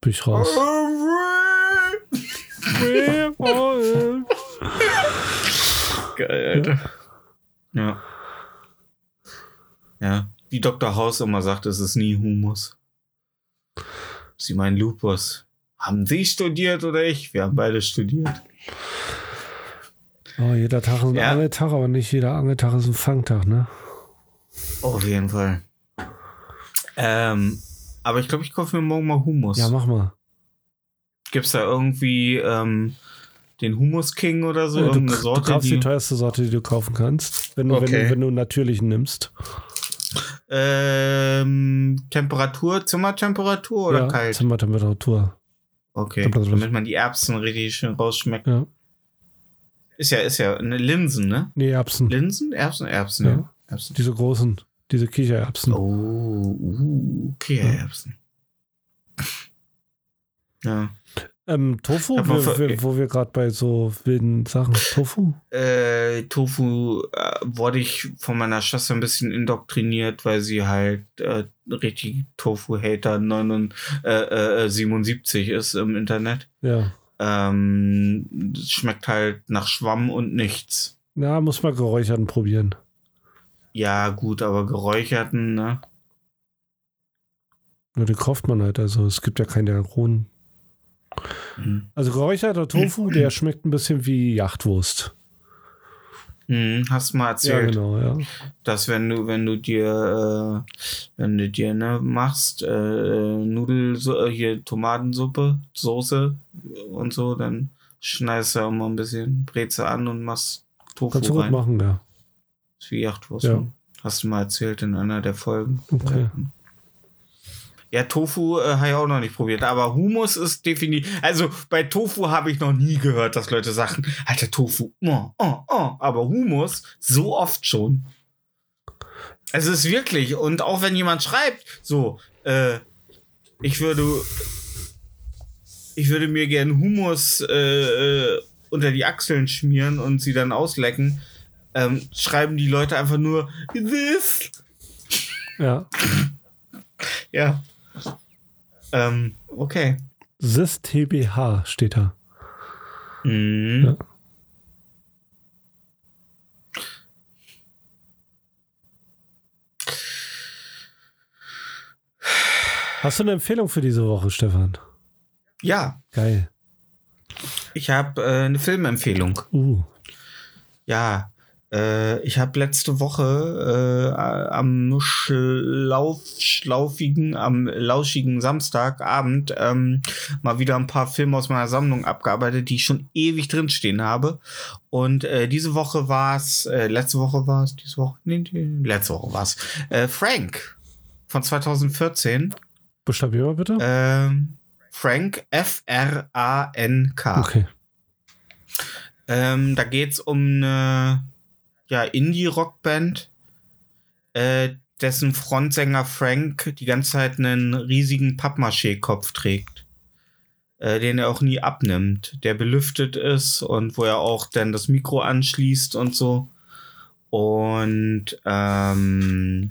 Bin ich raus. Geil, Alter. Ja. Ja. Wie Dr. House immer sagt, es ist nie Humus. Sie meinen Lupus. Haben Sie studiert oder ich? Wir haben beide studiert. Oh, jeder Tag ist ein Ja. Angeltag, aber nicht jeder Angeltag ist ein Fangtag, ne? Auf jeden Fall. Ähm, aber ich glaube, ich kaufe mir morgen mal Humus. Ja, mach mal. Gibt's da irgendwie ähm, den Humus King oder so? Ja, du, Irgendeine du Sorte, kaufst die die, teuerste Sorte, die du kaufen kannst. Wenn du, wenn Okay. du, wenn du natürlichen nimmst. ähm, Temperatur, Zimmertemperatur oder ja, kalt? Zimmertemperatur. Okay, damit man die Erbsen richtig schön rausschmeckt. Ja. Ist ja, ist ja eine Linsen, ne? Nee, Erbsen. Linsen? Erbsen? Erbsen, Ja. ja. Erbsen. Diese großen, diese Kichererbsen. Oh, uh, okay, Ja. Ja. Ähm, Tofu, wo, wir- wo wir gerade bei so wilden Sachen. Tofu? Äh, Tofu äh, wurde ich von meiner Schwester ein bisschen indoktriniert, weil sie halt äh, richtig Tofu-Hater 79 äh, äh, 77 ist im Internet. Ja. Ähm, schmeckt halt nach Schwamm und nichts. Na, muss man geräucherten probieren. Ja, gut, aber geräucherten, ne? Nur den kauft man halt. Also es gibt ja keine rohen. Mhm. Also geräucherter Tofu, der schmeckt ein bisschen wie Jachtwurst. Mhm, hast du mal Ja, erzählt, genau, ja. dass wenn du, wenn du dir, äh, wenn du dir, ne, machst, äh, Nudel, äh, hier Tomatensuppe, Soße und so, dann schneidest du auch mal ein bisschen Breze an und machst Tofu Kannst du gut rein. machen, ja. Ist wie Jachtwurst. Ja. ne? Hast du mal erzählt in einer der Folgen. Okay. Ja, Tofu äh, habe ich auch noch nicht probiert, aber Hummus ist definitiv. Also bei Tofu habe ich noch nie gehört, dass Leute sagen, Alter, Tofu, oh, oh, oh. aber Hummus so oft schon. Es ist wirklich, und auch wenn jemand schreibt, so, äh, ich würde, ich würde mir gern Hummus äh, äh, unter die Achseln schmieren und sie dann auslecken, ähm, schreiben die Leute einfach nur this. Ja. Ja. Ähm, okay. SIS TBH steht da. Mhm. Ja. Hast du eine Empfehlung für diese Woche, Stefan? Ja, Geil. ich habe äh, eine Filmempfehlung. Uh. Ja. Äh, ich habe letzte Woche äh, am Schlauf, schlaufigen, am lauschigen Samstagabend ähm, mal wieder ein paar Filme aus meiner Sammlung abgearbeitet, die ich schon ewig drinstehen habe. Und äh, diese Woche war es, äh, letzte Woche war es, diese Woche, nee, nee, letzte Woche war es, äh, Frank von 2014. Buchstabier mal bitte. Ähm, Frank, F-R-A-N-K. okay. Ähm, da geht's um eine ja, Indie-Rockband, äh, dessen Frontsänger Frank die ganze Zeit einen riesigen Pappmaché-Kopf trägt. Äh, den er auch nie abnimmt. Der belüftet ist und wo er auch dann das Mikro anschließt und so. Und ähm,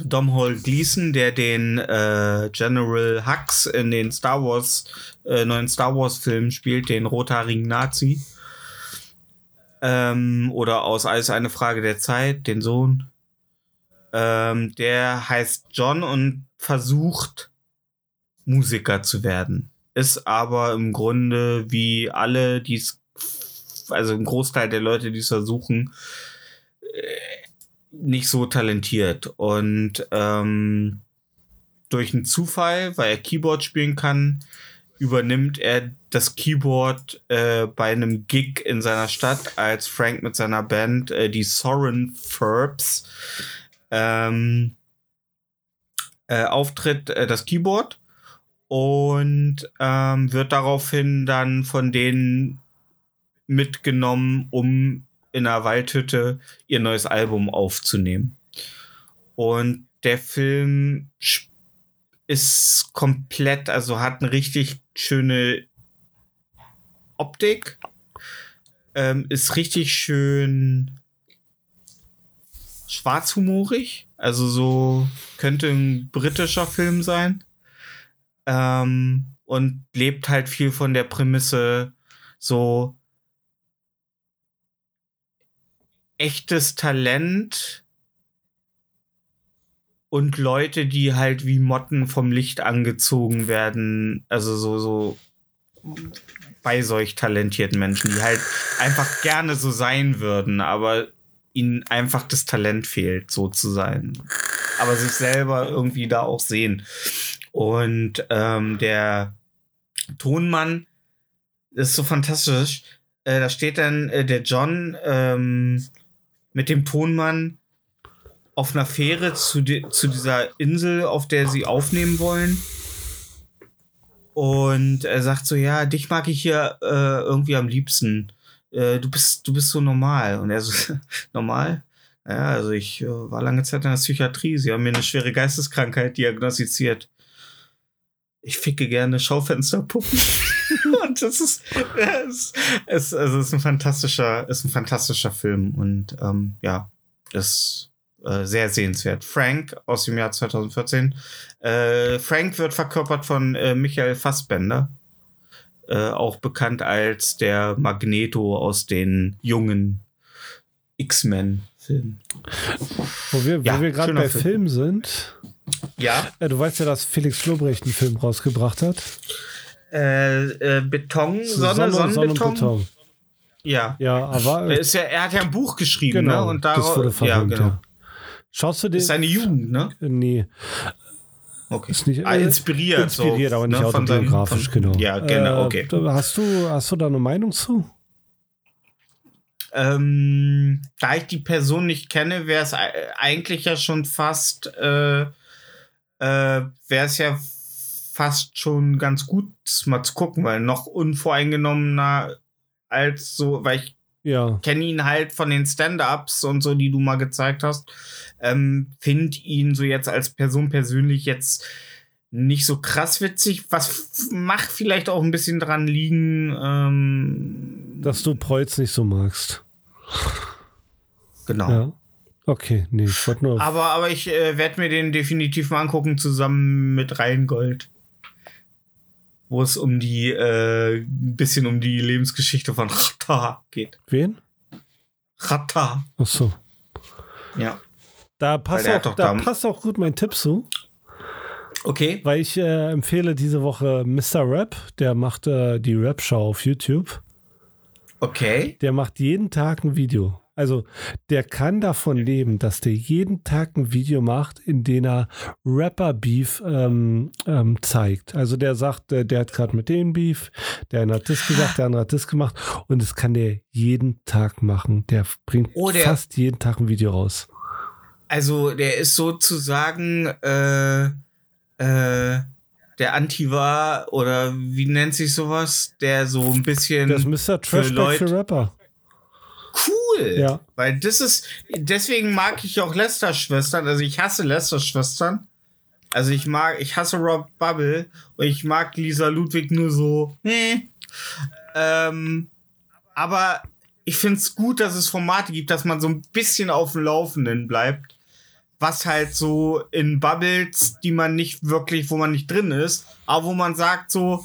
Domhnall Gleeson, der den äh, General Hux in den Star Wars, äh, neuen Star Wars Filmen spielt, den rothaarigen Nazi. Ähm, oder aus Alles eine Frage der Zeit, den Sohn. Ähm, der heißt John und versucht Musiker zu werden. Ist aber im Grunde wie alle, die es, also ein Großteil der Leute, die es versuchen, äh, nicht so talentiert. Und ähm, durch einen Zufall, weil er Keyboard spielen kann, übernimmt er das Keyboard äh, bei einem Gig in seiner Stadt, als Frank mit seiner Band, äh, die Soren Furbs, ähm, äh, auftritt, äh, das Keyboard und ähm, wird daraufhin dann von denen mitgenommen, um in einer Waldhütte ihr neues Album aufzunehmen. Und der Film sp- ist komplett, also hat eine richtig schöne Optik, ähm, ist richtig schön schwarzhumorig, also so könnte ein britischer Film sein. Ähm, und lebt halt viel von der Prämisse so echtes Talent und Leute, die halt wie Motten vom Licht angezogen werden, also so, so bei solch talentierten Menschen, die halt einfach gerne so sein würden, aber ihnen einfach das Talent fehlt, so zu sein. Aber sich selber irgendwie da auch sehen. Und ähm, der Tonmann ist so fantastisch. Äh, da steht dann äh, der John ähm, mit dem Tonmann auf einer Fähre zu, zu dieser Insel, auf der sie aufnehmen wollen. Und er sagt so, ja, dich mag ich hier äh, irgendwie am liebsten. Äh, du bist, du bist so normal. Und er so, normal? Ja, also ich äh, war lange Zeit in der Psychiatrie. Sie haben mir eine schwere Geisteskrankheit diagnostiziert. Ich ficke gerne Schaufensterpuppen. und das ist, es, es, also es ist ein fantastischer, ist ein fantastischer Film und ähm, ja, ist äh, sehr sehenswert. Frank aus dem Jahr 2014. Äh, Frank wird verkörpert von äh, Michael Fassbender, äh, auch bekannt als der Magneto aus den jungen X-Men-Filmen. Wo wir, Ja, wir gerade bei Film. Filmen sind, Ja, äh, du weißt ja, dass Felix Lobrecht einen Film rausgebracht hat. äh, äh, Beton, Sonne, Sonnenbeton. Ja. Ja, aber Er, ist ja, er hat ja ein Buch geschrieben, genau, ne? Und das darauf, wurde ja, verfilmt, genau. ja. Schaust du den? Ist seine Jugend, ne? Äh, nee, Okay. ist nicht Ah, äh, inspiriert. inspiriert, so, aber nicht ne, von seinem- autobiografisch, von- genau. Ja, genau, Äh, okay. da- Hast du, hast du da eine Meinung zu? Ähm, da ich die Person nicht kenne, wäre es eigentlich ja schon fast, äh, äh, wäre es ja fast schon ganz gut, mal zu gucken, weil noch unvoreingenommener als so, weil ich Ja. kenne ihn halt von den Stand-ups und so, die du mal gezeigt hast. Ähm, Finde ihn so jetzt als Person persönlich jetzt nicht so krass witzig. Was macht vielleicht auch ein bisschen dran liegen. Ähm, Dass du Preuß nicht so magst. genau. Ja. Okay, nee, ich wollte nur. Aber, aber ich äh, werde mir den definitiv mal angucken, zusammen mit Rheingold. Wo es um die, äh, ein bisschen um die Lebensgeschichte von Rata geht. wen? Rata. Ach so. Ja. Da passt, auch, da- passt auch gut mein Tipp zu, Okay. weil ich äh, empfehle diese Woche Mr. Rap. Der macht äh, die Rap-Show auf YouTube. Okay. Der macht jeden Tag ein Video. Also, der kann davon leben, dass der jeden Tag ein Video macht, in dem er Rapper-Beef ähm, ähm, zeigt. Also, der sagt, der, der hat gerade mit dem Beef, der eine hat das gesagt, der andere hat das gemacht. Und das kann der jeden Tag machen. Der bringt Oh, der- fast jeden Tag ein Video raus. Also, der ist sozusagen äh, äh, der Anti-War oder wie nennt sich sowas? Der so ein bisschen Das ist Mr. Trashback für, Leute- Rapper. Cool. Ja. Weil das ist, deswegen mag ich auch Lester-Schwestern. Also ich hasse Lester-Schwestern. Also ich mag, ich hasse Rob Bubble und ich mag Lisa Ludwig nur so. Nee. Ähm, aber ich finde es gut, dass es Formate gibt, dass man so ein bisschen auf dem Laufenden bleibt. Was halt so in Bubbles, die man nicht wirklich, wo man nicht drin ist, aber wo man sagt so,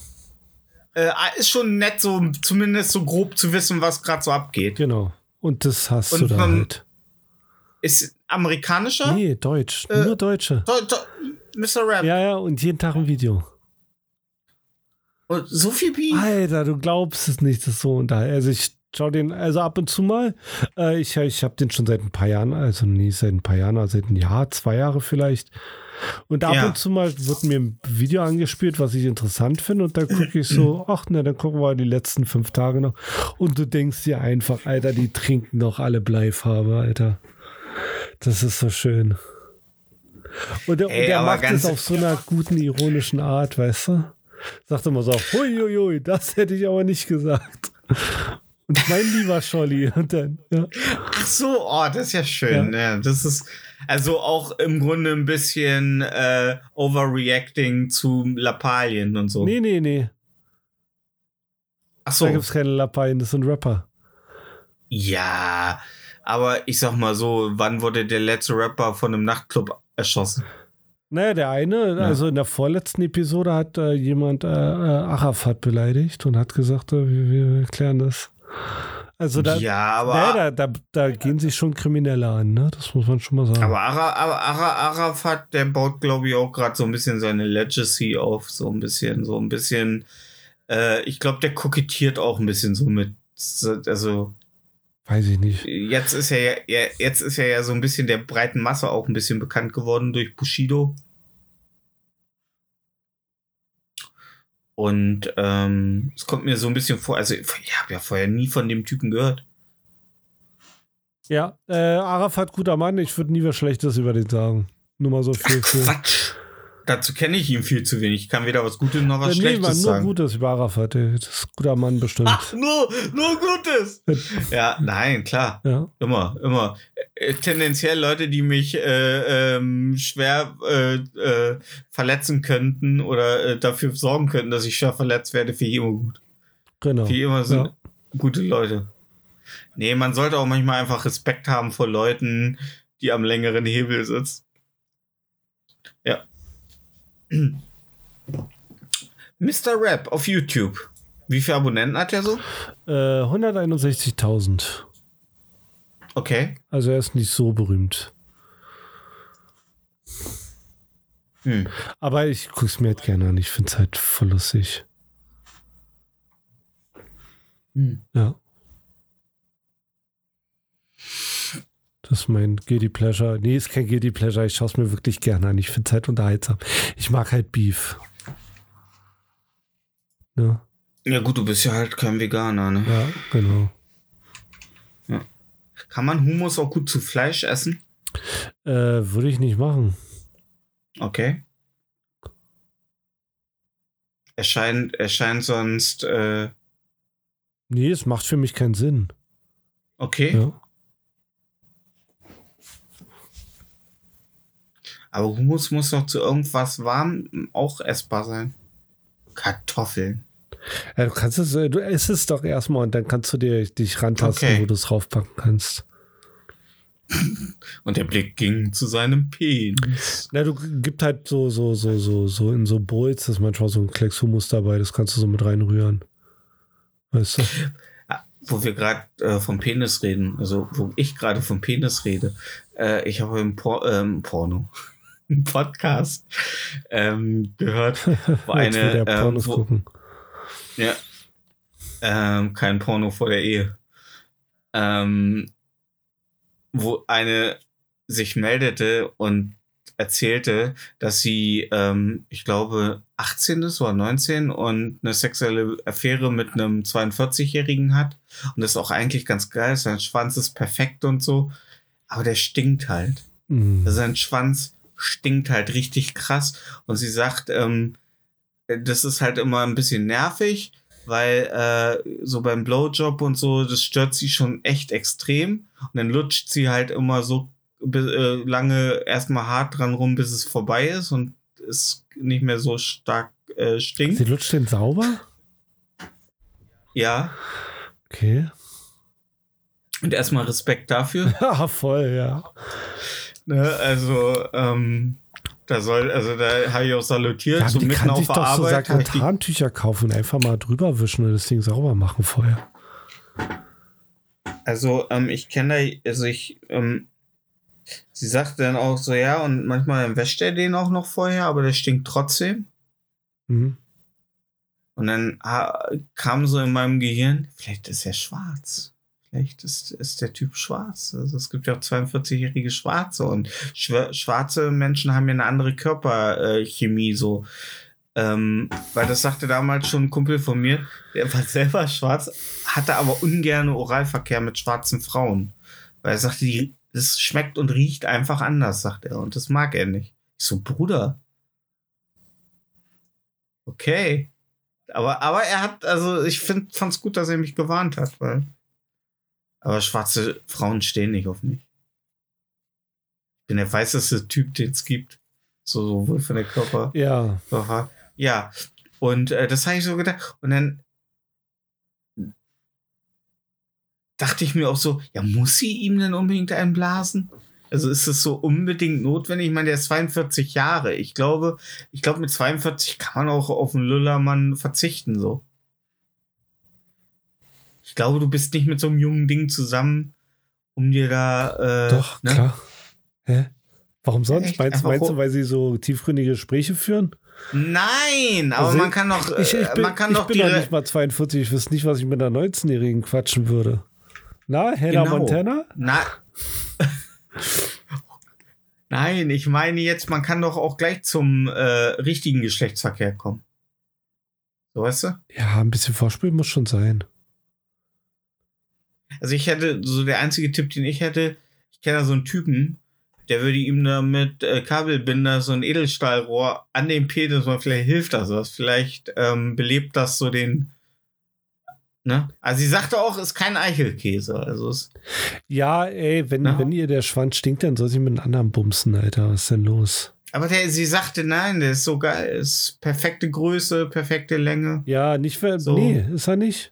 äh, ist schon nett, so zumindest so grob zu wissen, was gerade so abgeht. Genau. Und das hast Und du da halt. Ist amerikanischer? Nee, Deutsch. Äh, Nur Deutsche. Do, do, Mr. Rap. Ja, ja, und jeden Tag ein Video. Und so viel Beef? Alter, du glaubst es nicht, das ist so unterhalten. Also ich schau den, also ab und zu mal. Äh, ich ich habe den schon seit ein paar Jahren, also nie seit ein paar Jahren, also seit ein Jahr, zwei Jahre vielleicht. Und ab Ja. und zu mal wird mir ein Video angespielt, was ich interessant finde. Und dann gucke ich so, ach ne, dann gucken wir die letzten fünf Tage noch. Und du denkst dir einfach, Alter, die trinken doch alle Bleifarbe, Alter. Das ist so schön. Und der, und Ey, der aber macht es auf so einer guten, ironischen Art, weißt du? Sagt immer so, huiuiui, das hätte ich aber nicht gesagt. Und mein lieber Scholli. Und dann, ja. Ach so, oh, das ist ja schön. Ja. das ist also auch im Grunde ein bisschen äh, overreacting zu Lappalien und so. Nee, nee, nee. Ach Da so. gibt es keine Lappalien, das sind Rapper. Ja, aber ich sag mal so, wann wurde der letzte Rapper von einem Nachtclub erschossen? Naja, der eine, also in der vorletzten Episode hat äh, jemand äh, äh, Arafat beleidigt und hat gesagt, äh, wir, wir klären das. Also da, ja, aber, naja, da, da, da gehen sich schon Kriminelle an, ne? Das muss man schon mal sagen. aber, Ara, aber Ara, Arafat, der baut, glaube ich, auch gerade so ein bisschen seine Legacy auf. So ein bisschen, so ein bisschen. Äh, ich glaube, der kokettiert auch ein bisschen so mit. so- Also, Weiß ich nicht. jetzt ist er ja, ja, jetzt ist er ja so ein bisschen der breiten Masse auch ein bisschen bekannt geworden durch Bushido. Und ähm, es kommt mir so ein bisschen vor, also ich habe ja vorher nie von dem Typen gehört. Ja, äh, Arafat, guter Mann, ich würde nie was Schlechtes über den sagen. Nur mal so viel. für- Quatsch. Dazu kenne ich ihn viel zu wenig. Ich kann weder was Gutes noch was nee, Schlechtes man, nur sagen. Gutes über Arafat. Das ist ein guter Mann bestimmt. Ach, nur, nur Gutes. ja, nein, klar. Ja. Immer, immer. Äh, tendenziell Leute, die mich äh, ähm, schwer äh, äh, verletzen könnten oder äh, dafür sorgen könnten, dass ich schwer verletzt werde, finde ich immer gut. Genau. Finde ich immer sind Ja. gute Leute. Nee, man sollte auch manchmal einfach Respekt haben vor Leuten, die am längeren Hebel sitzen. Mr. Rap auf YouTube. Wie viele Abonnenten hat er so? Äh, 161.000. Okay. Also er ist nicht so berühmt. Hm. Aber ich gucke es mir halt gerne an. Ich finde es halt voll lustig. Hm. Ja. Das ist mein Guilty Pleasure. Nee, ist kein Guilty Pleasure. Ich schaue es mir wirklich gerne an. Ich finde es halt unterhaltsam. Ich mag halt Beef. Ja, Ja gut, du bist ja halt kein Veganer, ne? ja genau. Kann man Hummus auch gut zu Fleisch essen? Äh, Würde ich nicht machen. Okay. Erscheint, erscheint sonst, äh, Nee, es macht für mich keinen Sinn. okay. Ja. Aber Hummus muss doch zu irgendwas warm auch essbar sein. Kartoffeln. Ja, du kannst es, äh, du isst es doch erstmal und dann kannst du dir, dich rantasten, Okay. wo du es draufpacken kannst. Und der Blick ging zu seinem Penis. Na, du gibt halt so, so, so, so, so in so Bowls, ist manchmal so ein Klecks Hummus dabei, das kannst du so mit reinrühren. Weißt du? Ah, Wo wir gerade äh, vom Penis reden, also wo ich gerade vom Penis rede. Äh, ich habe im Por ähm, Porno, Podcast ähm, gehört, wo eine, ähm, wo, gucken. Ja. Ähm, kein Porno vor der Ehe. Ähm, wo eine sich meldete und erzählte, dass sie, ähm, ich glaube, 18 ist oder 19 und eine sexuelle Affäre mit einem 42-Jährigen hat. Und das ist auch eigentlich ganz geil. Sein Schwanz ist perfekt und so. Aber der stinkt halt. Mhm. Sein Schwanz stinkt halt richtig krass. Und sie sagt, ähm, das ist halt immer ein bisschen nervig, weil äh, so beim Blowjob und so, das stört sie schon echt extrem. Und dann lutscht sie halt immer so äh, lange erstmal hart dran rum, bis es vorbei ist und es nicht mehr so stark äh, stinkt. Sie lutscht den sauber? Ja. Okay. Und erstmal Respekt dafür. Ja, voll, ja. Ne? Also, ähm, da soll, also da habe ich auch salutiert, ja so die mitten kann auf sich doch so Arbeit. die Sakrotantücher kaufen und einfach mal drüber wischen und das Ding sauber machen vorher. Also, ähm, ich kenne da, also ich, ähm, sie sagt dann auch so, ja, und manchmal wäscht er den auch noch vorher, aber der stinkt trotzdem. Mhm. Und dann kam so in meinem Gehirn, vielleicht ist er schwarz. Vielleicht ist, ist der Typ schwarz. Also es gibt ja auch 42-jährige Schwarze und schwa- schwarze Menschen haben ja eine andere Körperchemie so. Ähm, weil das sagte damals schon ein Kumpel von mir, der war selber schwarz, hatte aber ungern Oralverkehr mit schwarzen Frauen. Weil er sagte, die, das schmeckt und riecht einfach anders, sagt er. Und das mag er nicht. Ich so, Bruder. Okay. Aber, aber er hat, also ich find, fand's gut, dass er mich gewarnt hat, weil. Aber schwarze Frauen stehen nicht auf mich. Ich bin der weißeste Typ, den es gibt. So, sowohl von der Körper. Ja. Aha. Ja, und äh, das habe ich so gedacht. Und dann dachte ich mir auch so, ja, muss sie ihm denn unbedingt einblasen? Also ist es so unbedingt notwendig? Ich meine, der ist 42 Jahre. Ich glaube, ich glaube, mit 42 kann man auch auf einen Lüllermann verzichten, so. Ich glaube, du bist nicht mit so einem jungen Ding zusammen, um dir da. Äh, Doch, ne? klar. Hä? Warum sonst? Echt? Meinst, meinst du, weil sie so tiefgründige Gespräche führen? Nein, aber Also man kann doch, Ich, ich äh, bin, man kann ich doch bin doch nicht mal 42, ich wüsste nicht, was ich mit einer 19-Jährigen quatschen würde. Na, Hannah Genau. Montana? Na. Nein, ich meine jetzt, man kann doch auch gleich zum äh, richtigen Geschlechtsverkehr kommen. So weißt du? Ja, ein bisschen Vorspiel muss schon sein. Also ich hätte, so der einzige Tipp, den ich hätte, ich kenne da so einen Typen, der würde ihm da mit äh, Kabelbinder so ein Edelstahlrohr an den Penis, mal vielleicht hilft das was, vielleicht ähm, belebt das so den, ne? Also sie sagte auch, ist kein Eichelkäse, also es, Ja, ey, wenn, Ja. wenn ihr der Schwanz stinkt, dann soll sie mit einem anderen bumsen, Alter. Was ist denn los? aber der, sie sagte, nein, der ist so geil, ist perfekte Größe, perfekte Länge. Ja, nicht, wer, So. nee, ist er nicht.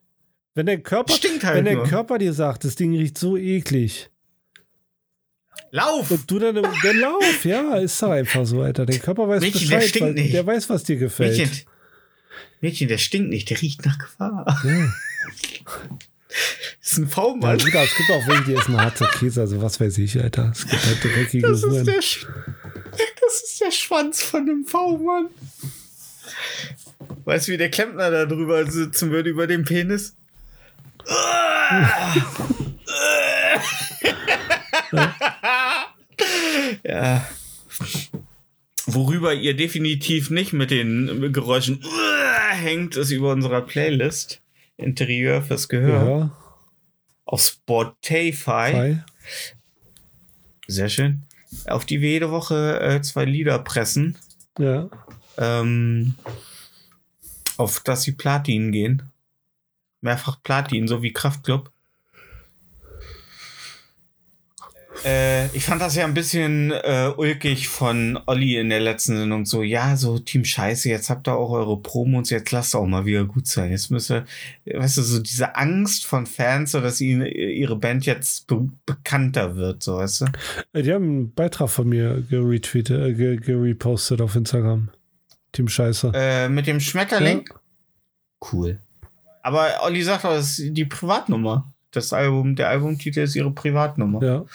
Wenn der Körper, Stinkt halt wenn der nur. Körper dir sagt, das Ding riecht so eklig. Lauf! Und du dann, dann lauf, ja, ist doch einfach so, Alter. Der Körper weiß Mädchen, der Bescheid, stinkt weil, nicht. der weiß, was dir gefällt. Mädchen, Mädchen, der stinkt nicht, der riecht nach Gefahr. Ja. Das ist ein Ja, V-Mann. aber es gibt auch welche, die essen harzer Käse, also was weiß ich, Alter. Es gibt halt dreckige Das ist, der, das ist der Schwanz von einem V-Mann. Weißt du, wie der Klempner da drüber sitzen würde über den Penis? ja. Worüber ihr definitiv nicht mit den Geräuschen hängt, ist über unserer Playlist Interieur fürs Gehör Ja, auf Spotify. Sehr schön. Auf die wir jede Woche äh, zwei Lieder pressen, ja. ähm, auf dass sie Platin gehen. Mehrfach Platin, so wie Kraftclub. Äh, ich fand das ja ein bisschen äh, ulkig von Olli in der letzten Sendung. So, ja, so Team Scheiße, jetzt habt ihr auch eure Promos, jetzt lasst auch mal wieder gut sein. Jetzt müsst ihr, weißt du, so diese Angst von Fans, so dass ihnen ihre Band jetzt be bekannter wird, so, weißt du? Äh, Die haben einen Beitrag von mir geretweetet, äh, ge- gerepostet auf Instagram. Team Scheiße. Äh, mit dem Schmetterling? Cool. Aber Olli sagt auch, das ist die Privatnummer. Das Album, der Albumtitel ist ihre Privatnummer. Ja.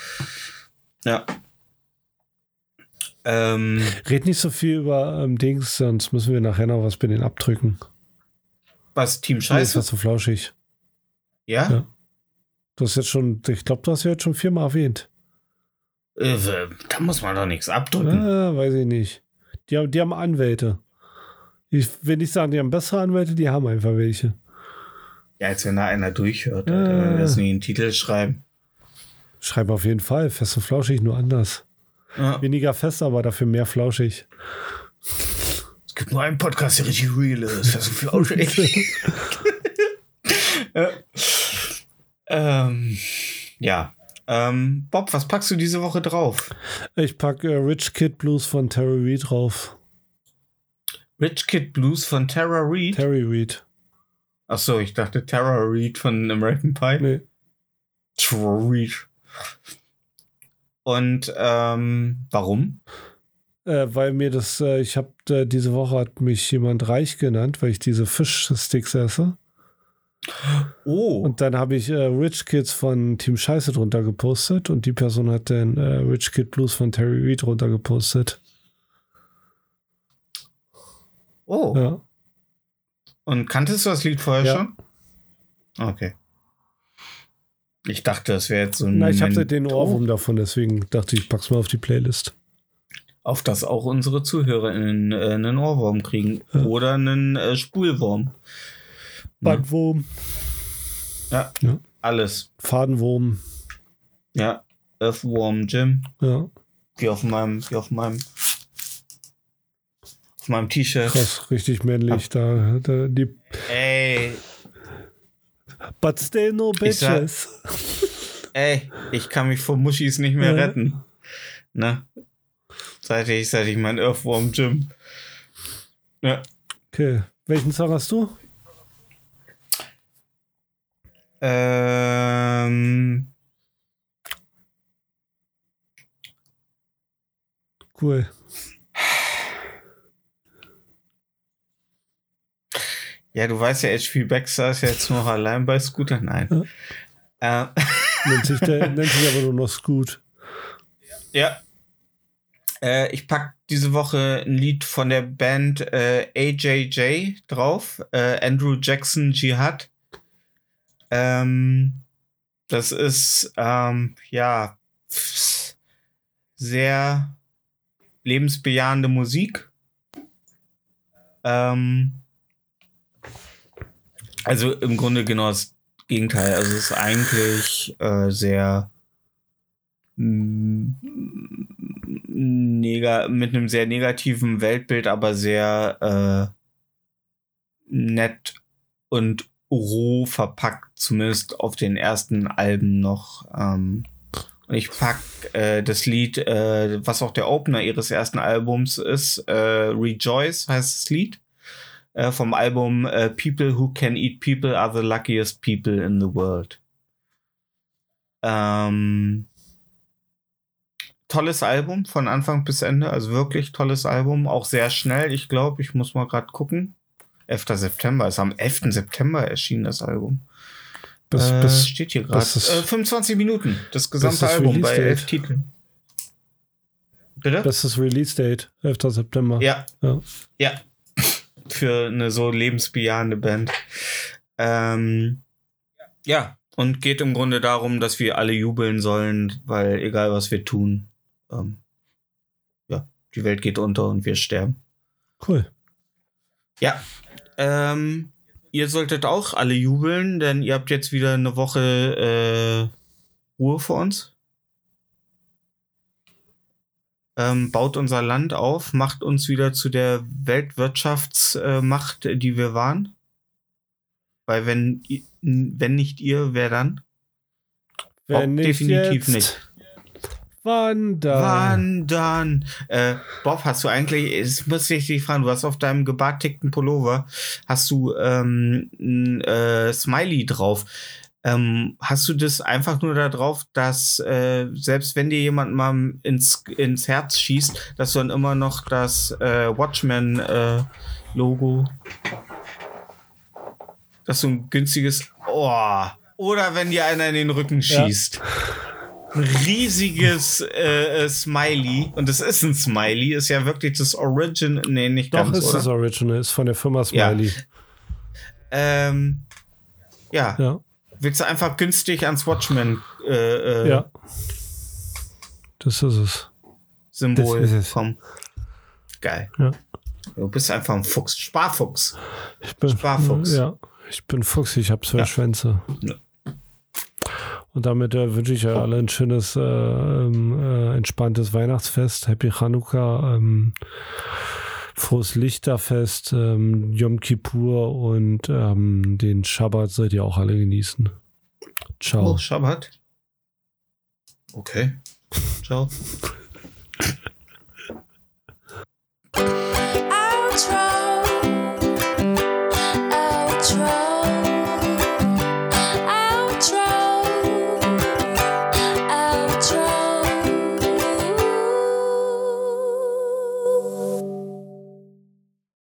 Ja. Ähm, Red nicht so viel über ähm, Dings, sonst müssen wir nachher noch was bei den abdrücken. was, Team Scheiße? das so flauschig. Ja? Ja. Du hast jetzt schon, ich glaube, du hast ja jetzt schon viermal erwähnt. Äh, da muss man doch nichts abdrücken. Ah, weiß ich nicht. Die haben, die haben Anwälte. Ich will nicht sagen, die haben bessere Anwälte, die haben einfach welche. Ja, als wenn da einer durchhört, Ah. Alter, wenn wir das nie in den Titel schreiben. Schreib auf jeden Fall. Fest und flauschig, nur anders. Ja. Weniger fest, aber dafür mehr flauschig. Es gibt nur einen Podcast, der richtig real ist. Das ist für ja. Ähm, ja. Ähm, Bob, was packst du diese Woche drauf? Ich packe äh, Rich Kid Blues von Terry Reid drauf. Rich Kid Blues von Tara Reid. Terry Reid. Achso, ich dachte Tara Reid von American Pie. Nee. Tara Reid. Und ähm, warum? Äh, weil mir das, äh, ich habe äh, diese Woche hat mich jemand reich genannt, weil ich diese Fischsticks esse. Oh, Und dann habe ich äh, Rich Kids von Team Scheiße drunter gepostet und die Person hat dann äh, Rich Kid Blues von Terry Reid drunter gepostet. oh. Ja. Und kanntest du das Lied vorher Ja. schon? Okay. Ich dachte, das wäre jetzt so ein Na, ich habe den Ohrwurm davon, deswegen dachte ich, ich pack's mal auf die Playlist. auf das auch unsere ZuhörerInnen äh, einen Ohrwurm kriegen. Ja. Oder einen äh, Spulwurm. Bandwurm, Ja. Ja. Alles. Fadenwurm, Ja. Earthworm Jim. ja, Wie auf meinem, wie auf meinem, meinem T-Shirt. krass, richtig männlich. Da, da die Ey, But still no Ich sag- bitches. ey, ich kann mich vor Muschis nicht mehr Ja. retten. Ne? Seit ich, seit ich mein Earthworm Jim. Ja. Okay, welchen Song hast du? Ähm, Cool. Ja, du weißt ja, HP Baxter ist ja jetzt noch allein bei Scooter. Nein. Äh, Nennt sich, der, nennt sich aber nur noch Scoot. ja. Äh, ich pack diese Woche ein Lied von der Band äh, AJJ drauf. Äh, Andrew Jackson Jihad. Ähm, das ist, ähm, ja, sehr lebensbejahende Musik. Ähm, also im Grunde genau das Gegenteil. Also es ist eigentlich äh, sehr mm, mit einem sehr negativen Weltbild, aber sehr äh, nett und roh verpackt, zumindest auf den ersten Alben noch. Ähm, und ich pack äh, das Lied, äh, was auch der Opener ihres ersten Albums ist, äh, Rejoice heißt das Lied, äh, vom Album äh, People Who Can Eat People Are the Luckiest People in the World. Ähm, tolles Album von Anfang bis Ende, also wirklich tolles Album, auch sehr schnell, ich glaube, ich muss mal gerade gucken. 11. September, ist am 11. September erschienen das Album. Bis, äh, bis, steht hier gerade. Äh, 25 Minuten, das gesamte Album bei elf Titeln. Bitte? bestes Release-Date, 11. September. ja, Ja. ja. Für eine so lebensbejahende Band. Ähm, ja, und geht im Grunde darum, dass wir alle jubeln sollen, weil egal was wir tun, ähm, ja, die Welt geht unter und wir sterben. Cool. Ja. Ähm, ihr solltet auch alle jubeln, denn ihr habt jetzt wieder eine Woche äh, Ruhe vor uns. Ähm, baut unser Land auf, macht uns wieder zu der Weltwirtschaftsmacht, äh, die wir waren. Weil wenn, wenn nicht ihr, wer dann? Wenn Bob, definitiv jetzt, nicht. Wann dann? Äh, Bob, hast du eigentlich, es muss ich dich fragen, du hast auf deinem gebartigten Pullover, hast du ähm, ein äh, Smiley drauf. Ähm, hast du das einfach nur da drauf, dass äh, selbst wenn dir jemand mal ins, ins Herz schießt, dass du dann immer noch das äh, Watchmen-Logo, dass du ein günstiges, oh, oder wenn dir einer in den Rücken Ja. schießt ein riesiges äh, äh, Smiley. Und es ist ein Smiley, ist ja wirklich das Origin. Nee, nicht Doch, ganz, ist oder? das Original, ist von der Firma Ja. Smiley. Ähm, ja. Ja. Willst du einfach günstig ans Watchmen äh, äh, Ja. das ist es. Symbol. Das ist es. Komm. Geil. Ja. Du bist einfach ein Fuchs. Sparfuchs. Ich bin, Sparfuchs. Ja, ich bin Fuchs, ich habe zwei Ja. Schwänze. Ja. Und damit äh, wünsche ich euch alle ein schönes, äh, äh, entspanntes Weihnachtsfest, Happy Chanukka, ähm, frohes Lichterfest, ähm, Yom Kippur und ähm, den Schabbat sollt ihr auch alle genießen. Ciao. Oh, Schabbat. Okay. Ciao. I'll.